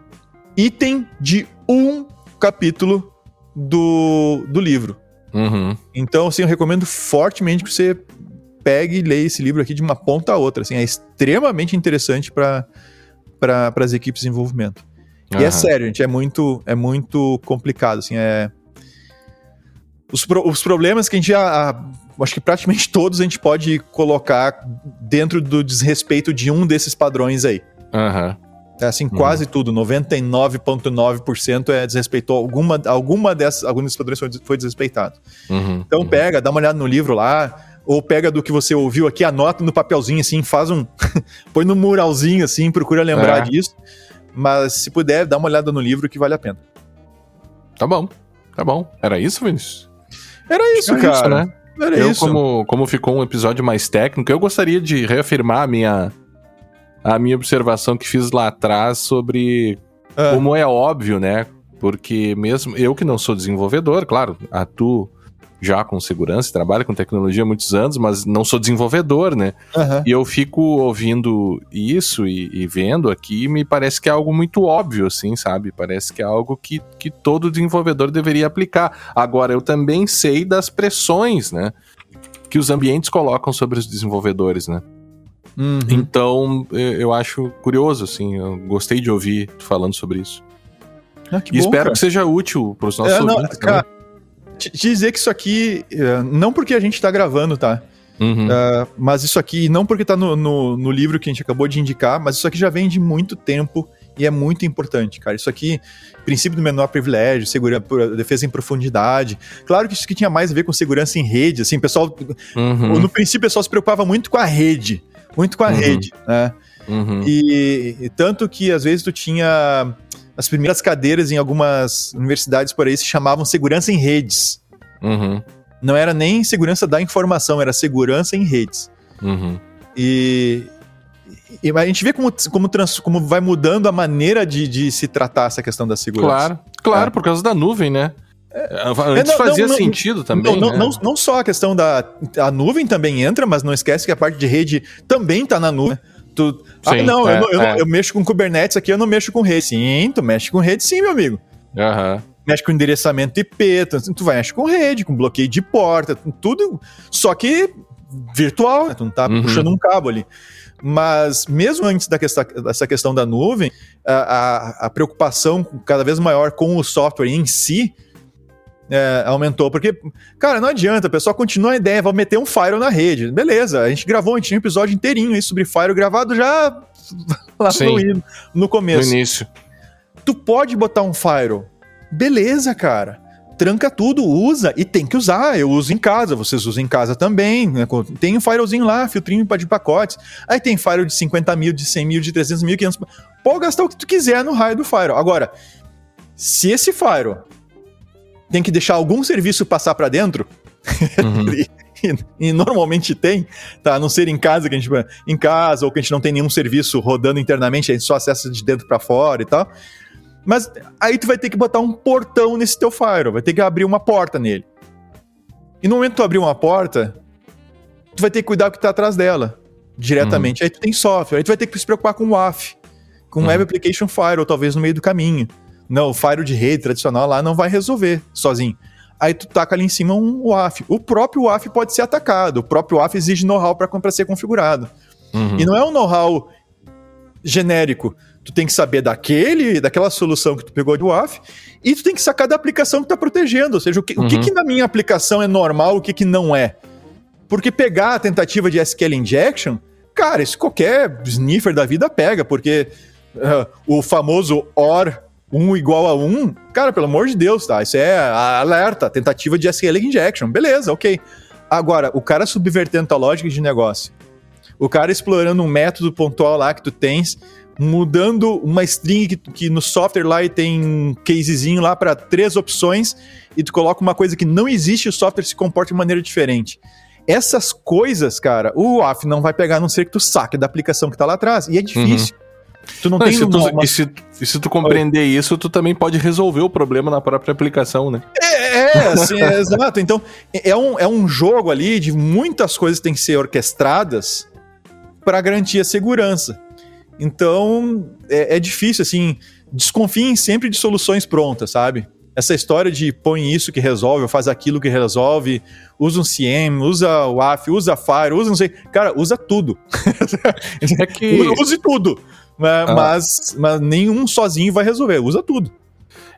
C: item de um capítulo do, do livro.
A: Uhum.
C: Então, assim, eu recomendo fortemente que você pegue e leia esse livro aqui de uma ponta a outra. Assim, é extremamente interessante para pra, as equipes de desenvolvimento. Uhum. E é sério, gente, é muito, é muito complicado. Assim, é... os, pro, os problemas que a gente já. Acho que praticamente todos a gente pode colocar dentro do desrespeito de um desses padrões aí.
A: Aham. Uhum.
C: É assim, uhum. quase tudo, 99,9% é desrespeitou alguma, alguma dessas, algum desses padrões foi, foi desrespeitado. Uhum. Então uhum. pega, dá uma olhada no livro lá, ou pega do que você ouviu aqui, anota no papelzinho assim, faz um. põe no muralzinho assim, procura lembrar é. disso. Mas se puder, dá uma olhada no livro que vale a pena.
A: Tá bom, tá bom. Era isso, Vinícius?
C: Era isso, Era cara. Isso, né?
A: Era eu, isso. Como, como ficou um episódio mais técnico, eu gostaria de reafirmar a minha a minha observação que fiz lá atrás sobre ah. como é óbvio, né? Porque mesmo eu que não sou desenvolvedor, claro, atuo já com segurança, trabalho com tecnologia há muitos anos, mas não sou desenvolvedor, né? Uhum. E eu fico ouvindo isso e, e, vendo aqui, me parece que é algo muito óbvio, assim, sabe? Parece que é algo que, que todo desenvolvedor deveria aplicar. Agora, eu também sei das pressões, né? Que os ambientes colocam sobre os desenvolvedores, né? Uhum. Então, eu acho curioso, assim, eu gostei de ouvir tu falando sobre isso. Ah, e bom, espero cara. que seja útil para os nossos é, ouvintes. Não, cara,
C: dizer que isso aqui, é, não porque a gente está gravando, tá? Uhum. Uh, mas isso aqui, não porque está no, no, no, livro que a gente acabou de indicar, mas isso aqui já vem de muito tempo e é muito importante, cara. Isso aqui, princípio do menor privilégio, segurança, defesa em profundidade. Claro que isso aqui tinha mais a ver com segurança em rede, assim, pessoal. Uhum. No princípio, o pessoal se preocupava muito com a rede muito com a uhum. rede, né? Uhum. E, e, tanto que às vezes tu tinha as primeiras cadeiras em algumas universidades por aí se chamavam segurança em redes.
A: Uhum.
C: Não era nem segurança da informação, era segurança em redes.
A: Uhum.
C: E, e, a gente vê como, como, trans, como vai mudando a maneira de, de se tratar essa questão da segurança.
A: Claro, claro, é. por causa da nuvem, né? É, Antes é, não, fazia não, sentido também.
C: Não,
A: né?
C: não, não, só a questão da. A nuvem também entra, mas não esquece que a parte de rede também está na nuvem. Tu, ah, sim, ah, não, é, eu, eu, é. eu, mexo com Kubernetes aqui, eu não mexo com rede. Sim, tu mexe com rede sim, meu amigo.
A: Uhum.
C: Mexe com endereçamento IP, tu, tu vai mexer com rede, com bloqueio de porta, tudo. Só que virtual, né? tu não tá uhum. puxando um cabo ali. Mas mesmo antes da questão, dessa questão da nuvem, a, a, a preocupação cada vez maior com o software em si é, aumentou. Porque, cara, não adianta, o pessoal continua a ideia, vamos meter um Firewall na rede. Beleza, a gente gravou, a gente tinha um episódio inteirinho aí sobre Firewall gravado já lá no, no começo.
A: No início.
C: Tu pode botar um Firewall. Beleza, cara tranca tudo, usa e tem que usar. Eu uso em casa, vocês usam em casa também. Né? Tem um firewallzinho lá, filtrinho de pacotes. Aí tem firewall de 50 mil, de 100 mil, de 300 mil, 500 Pode gastar o que tu quiser no raio do firewall. Agora, se esse firewall tem que deixar algum serviço passar para dentro, uhum. e, e, normalmente tem, tá? A não ser em casa, que a gente em casa, ou que a gente não tem nenhum serviço rodando internamente, a gente só acessa de dentro para fora e tal. Mas aí tu vai ter que botar um portão nesse teu firewall, vai ter que abrir uma porta nele. E no momento que tu abrir uma porta, tu vai ter que cuidar do que tá atrás dela, diretamente. Uhum. Aí tu tem software, aí tu vai ter que se preocupar com o WAF, com uhum. Web Application Firewall, talvez no meio do caminho. Não, o firewall de rede tradicional lá não vai resolver sozinho. Aí tu taca ali em cima um WAF. O próprio WAF pode ser atacado, o próprio WAF exige know-how para ser configurado. Uhum. E não é um know-how genérico tu tem que saber daquele, daquela solução que tu pegou de WAF, e tu tem que sacar da aplicação que tá protegendo. Ou seja, o que, uhum. o que, uhum. que na minha aplicação é normal, o que, que não é. Porque pegar a tentativa de SQL injection, cara, isso qualquer sniffer da vida pega, porque uh, o famoso OR 1 igual a 1, cara, pelo amor de Deus, tá? Isso é alerta, tentativa de SQL injection. Beleza, ok. Agora, o cara subvertendo a lógica de negócio, o cara explorando um método pontual lá que tu tens, mudando uma string que, que no software lá tem um casezinho lá para três opções e tu coloca uma coisa que não existe o software se comporta de maneira diferente. Essas coisas, cara, o WAF não vai pegar a não ser que tu saque da aplicação que tá lá atrás. E é difícil. Uhum.
A: Tu não, não tem e se, tu, uma... e, se, e se tu compreender Oi. isso, tu também pode resolver o problema na própria aplicação, né?
C: É, é assim, é, exato. Então, é um, é um jogo ali de muitas coisas que têm que ser orquestradas para garantir a segurança. Então, é, é difícil, assim, desconfiem sempre de soluções prontas, sabe? Essa história de põe isso que resolve, ou faz aquilo que resolve, usa um CM, usa o AF, usa Fire, usa não sei. Cara, usa tudo. É que... Use tudo. Né? Ah. Mas, mas nenhum sozinho vai resolver, usa tudo.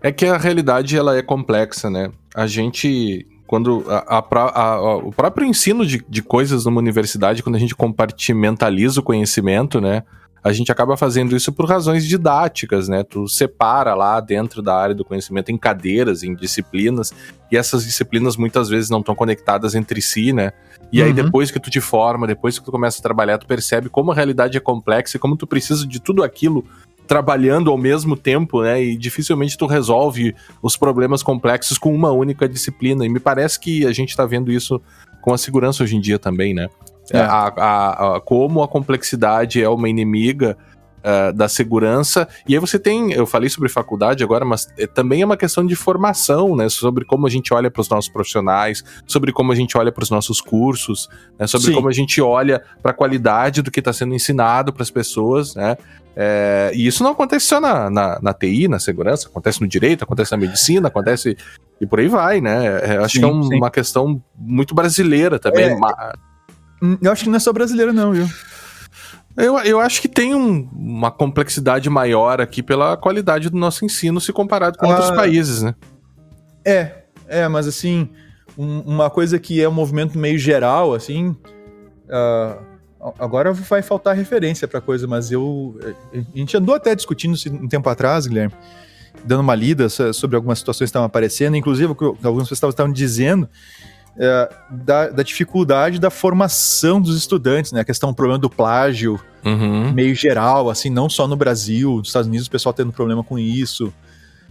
A: É que a realidade ela é complexa, né? A gente, quando a, a, a, o próprio ensino de, de coisas numa universidade, quando a gente compartimentaliza o conhecimento, né? A gente acaba fazendo isso por razões didáticas, né? Tu separa lá dentro da área do conhecimento em cadeiras, em disciplinas, e essas disciplinas muitas vezes não estão conectadas entre si, né? E uhum. aí depois que tu te forma, depois que tu começa a trabalhar, tu percebe como a realidade é complexa e como tu precisa de tudo aquilo trabalhando ao mesmo tempo, né? E dificilmente tu resolve os problemas complexos com uma única disciplina. E me parece que a gente está vendo isso com a segurança hoje em dia também, né? É. A, a, a, como a complexidade é uma inimiga uh, da segurança. E aí você tem, eu falei sobre faculdade agora, mas é, também é uma questão de formação, né? Sobre como a gente olha para os nossos profissionais, sobre como a gente olha para os nossos cursos, né? sobre Sim. como a gente olha para a qualidade do que está sendo ensinado para as pessoas, né? É, e isso não acontece só na, na, na, TI, na segurança, acontece no direito, acontece na medicina, acontece e por aí vai, né? É, acho sim, que é um, uma questão muito brasileira também. É,
C: eu acho que não é só brasileiro, não, viu?
A: Eu, eu acho que tem um, uma complexidade maior aqui pela qualidade do nosso ensino se comparado com ah, outros países, né?
C: É, é, mas assim, um, uma coisa que é um movimento meio geral, assim. Uh, agora vai faltar referência pra coisa, mas eu. A gente andou até discutindo um tempo atrás, Guilherme, dando uma lida sobre algumas situações que estavam aparecendo, inclusive o que algumas pessoas estavam dizendo é, da, da, dificuldade da formação dos estudantes, né? A questão do problema do plágio, uhum. meio geral, assim, não só no Brasil, nos Estados Unidos o pessoal tendo problema com isso.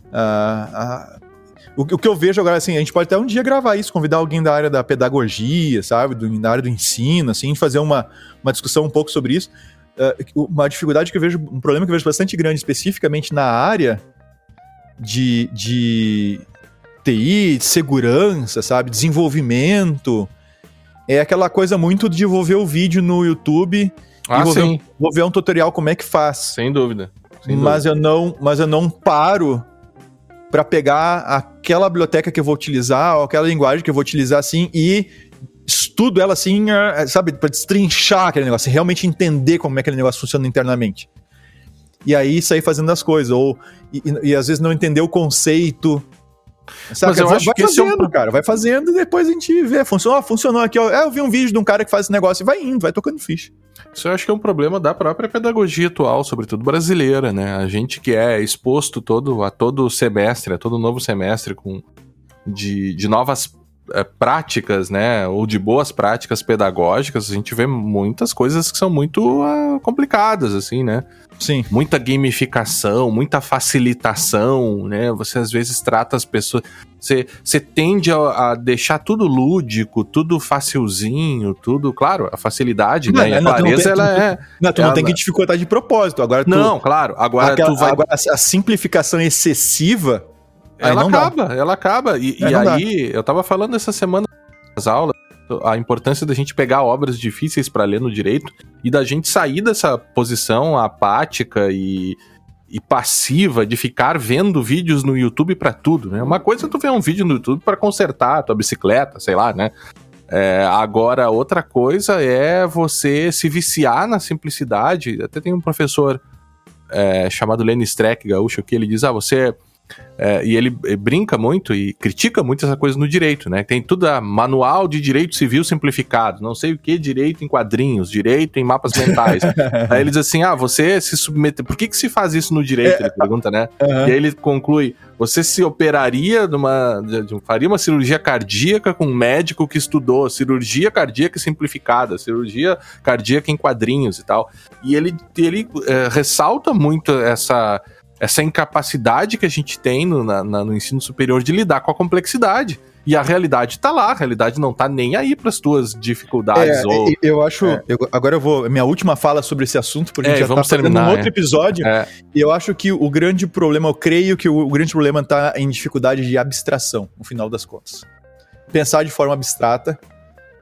C: Uh, uh, o, o, que eu vejo agora, assim, a gente pode até um dia gravar isso, convidar alguém da área da pedagogia, sabe, do, da área do ensino, assim, fazer uma, uma discussão um pouco sobre isso. Uh, uma dificuldade que eu vejo, um problema que eu vejo bastante grande, especificamente na área de, de TI, segurança, sabe? Desenvolvimento. É aquela coisa muito de desenvolver o vídeo no YouTube
A: ah,
C: e
A: sim.
C: vou ver um tutorial como é que faz.
A: Sem dúvida. Sem
C: mas dúvida. eu não, mas eu não paro para pegar aquela biblioteca que eu vou utilizar, ou aquela linguagem que eu vou utilizar assim e estudo ela assim, é, sabe, para destrinchar aquele negócio, realmente entender como é que aquele negócio funciona internamente. E aí sair fazendo as coisas, ou e, e, e às vezes não entender o conceito. Sabe? Mas eu vai, acho vai que fazendo, é um... cara, vai fazendo e depois a gente vê. Funcionou, funcionou aqui, ó. É, eu vi um vídeo de um cara que faz esse negócio e vai indo, vai tocando ficha.
A: Isso eu acho que é um problema da própria pedagogia atual, sobretudo brasileira, né? A gente que é exposto todo a todo semestre, a todo novo semestre com de, de novas é, práticas, né, ou de boas práticas pedagógicas, a gente vê muitas coisas que são muito uh, complicadas, assim, né?
C: Sim.
A: Muita gamificação, muita facilitação, né? Você às vezes trata as pessoas. Você, você tende a, a deixar tudo lúdico, tudo facilzinho, tudo. Claro, a facilidade, não, né?
C: Não,
A: a clareza, ela
C: tu,
A: é.
C: Não, tu
A: ela...
C: não tem que dificultar de propósito. Agora tu,
A: Não, claro. Agora
C: aquela,
A: tu vai.
C: Agora, a simplificação excessiva
A: ela acaba, dá. ela acaba. E, e aí, dá. eu tava falando essa semana nas aulas a importância da gente pegar obras difíceis para ler no direito e da gente sair dessa posição apática e, e passiva de ficar vendo vídeos no YouTube para tudo, né? Uma coisa é tu ver um vídeo no YouTube para consertar a tua bicicleta, sei lá, né? É, agora, outra coisa é você se viciar na simplicidade. Até tem um professor é, chamado Lenny Streck, gaúcho, que ele diz: ah, você é, e ele brinca muito e critica muito essa coisa no direito, né? Tem tudo a manual de direito civil simplificado, não sei o que, direito em quadrinhos, direito em mapas mentais. aí ele diz assim: ah, você se submete. Por que, que se faz isso no direito? É, ele pergunta, né? Uhum. E aí ele conclui: você se operaria numa. faria uma cirurgia cardíaca com um médico que estudou cirurgia cardíaca simplificada, cirurgia cardíaca em quadrinhos e tal. E ele, ele é, ressalta muito essa essa incapacidade que a gente tem no, na, no ensino superior de lidar com a complexidade. E a realidade tá lá, a realidade não tá nem aí para as tuas dificuldades.
C: É,
A: ou...
C: Eu acho. É. Eu, agora eu vou. Minha última fala sobre esse assunto, porque é, a gente já tá fazendo um outro é. episódio. É. E eu acho que o grande problema, eu creio que o, o grande problema tá em dificuldade de abstração, no final das contas. Pensar de forma abstrata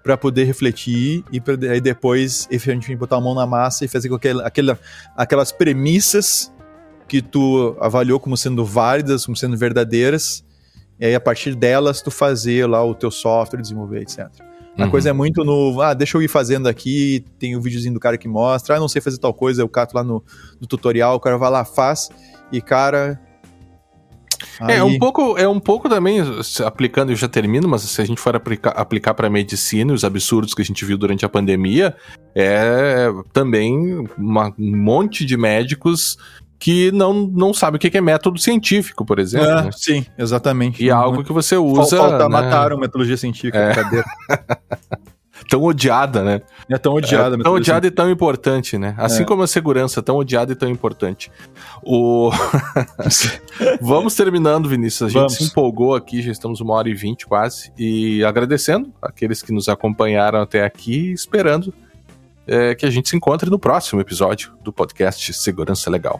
C: para poder refletir e pra, aí depois efetivamente botar a mão na massa e fazer com aquela, aquela, aquelas premissas que tu avaliou como sendo válidas, como sendo verdadeiras, e aí a partir delas tu fazer lá o teu software, desenvolver, etc. A uhum. coisa é muito no, ah, deixa eu ir fazendo aqui, tem o um videozinho do cara que mostra, ah, não sei fazer tal coisa, eu cato lá no, no tutorial, o cara vai lá, faz, e cara,
A: Aí... É um pouco, é um pouco também aplicando, eu já termino, mas se a gente for aplicar, aplicar para medicina, os absurdos que a gente viu durante a pandemia, é também uma, um monte de médicos que não, não sabe o que é método científico, por exemplo. É,
C: né? Sim, exatamente.
A: E é algo que você usa.
C: Falta, né? mataram metodologia científica, é.
A: tão odiada, né?
C: É tão odiada.
A: É, tão odiada e tão importante, né? Assim é. como a segurança, tão odiada e tão importante. O... Vamos terminando, Vinícius. A gente Vamos. se empolgou aqui, já estamos uma hora e vinte quase. E agradecendo aqueles que nos acompanharam até aqui, esperando é, que a gente se encontre no próximo episódio do podcast Segurança Legal.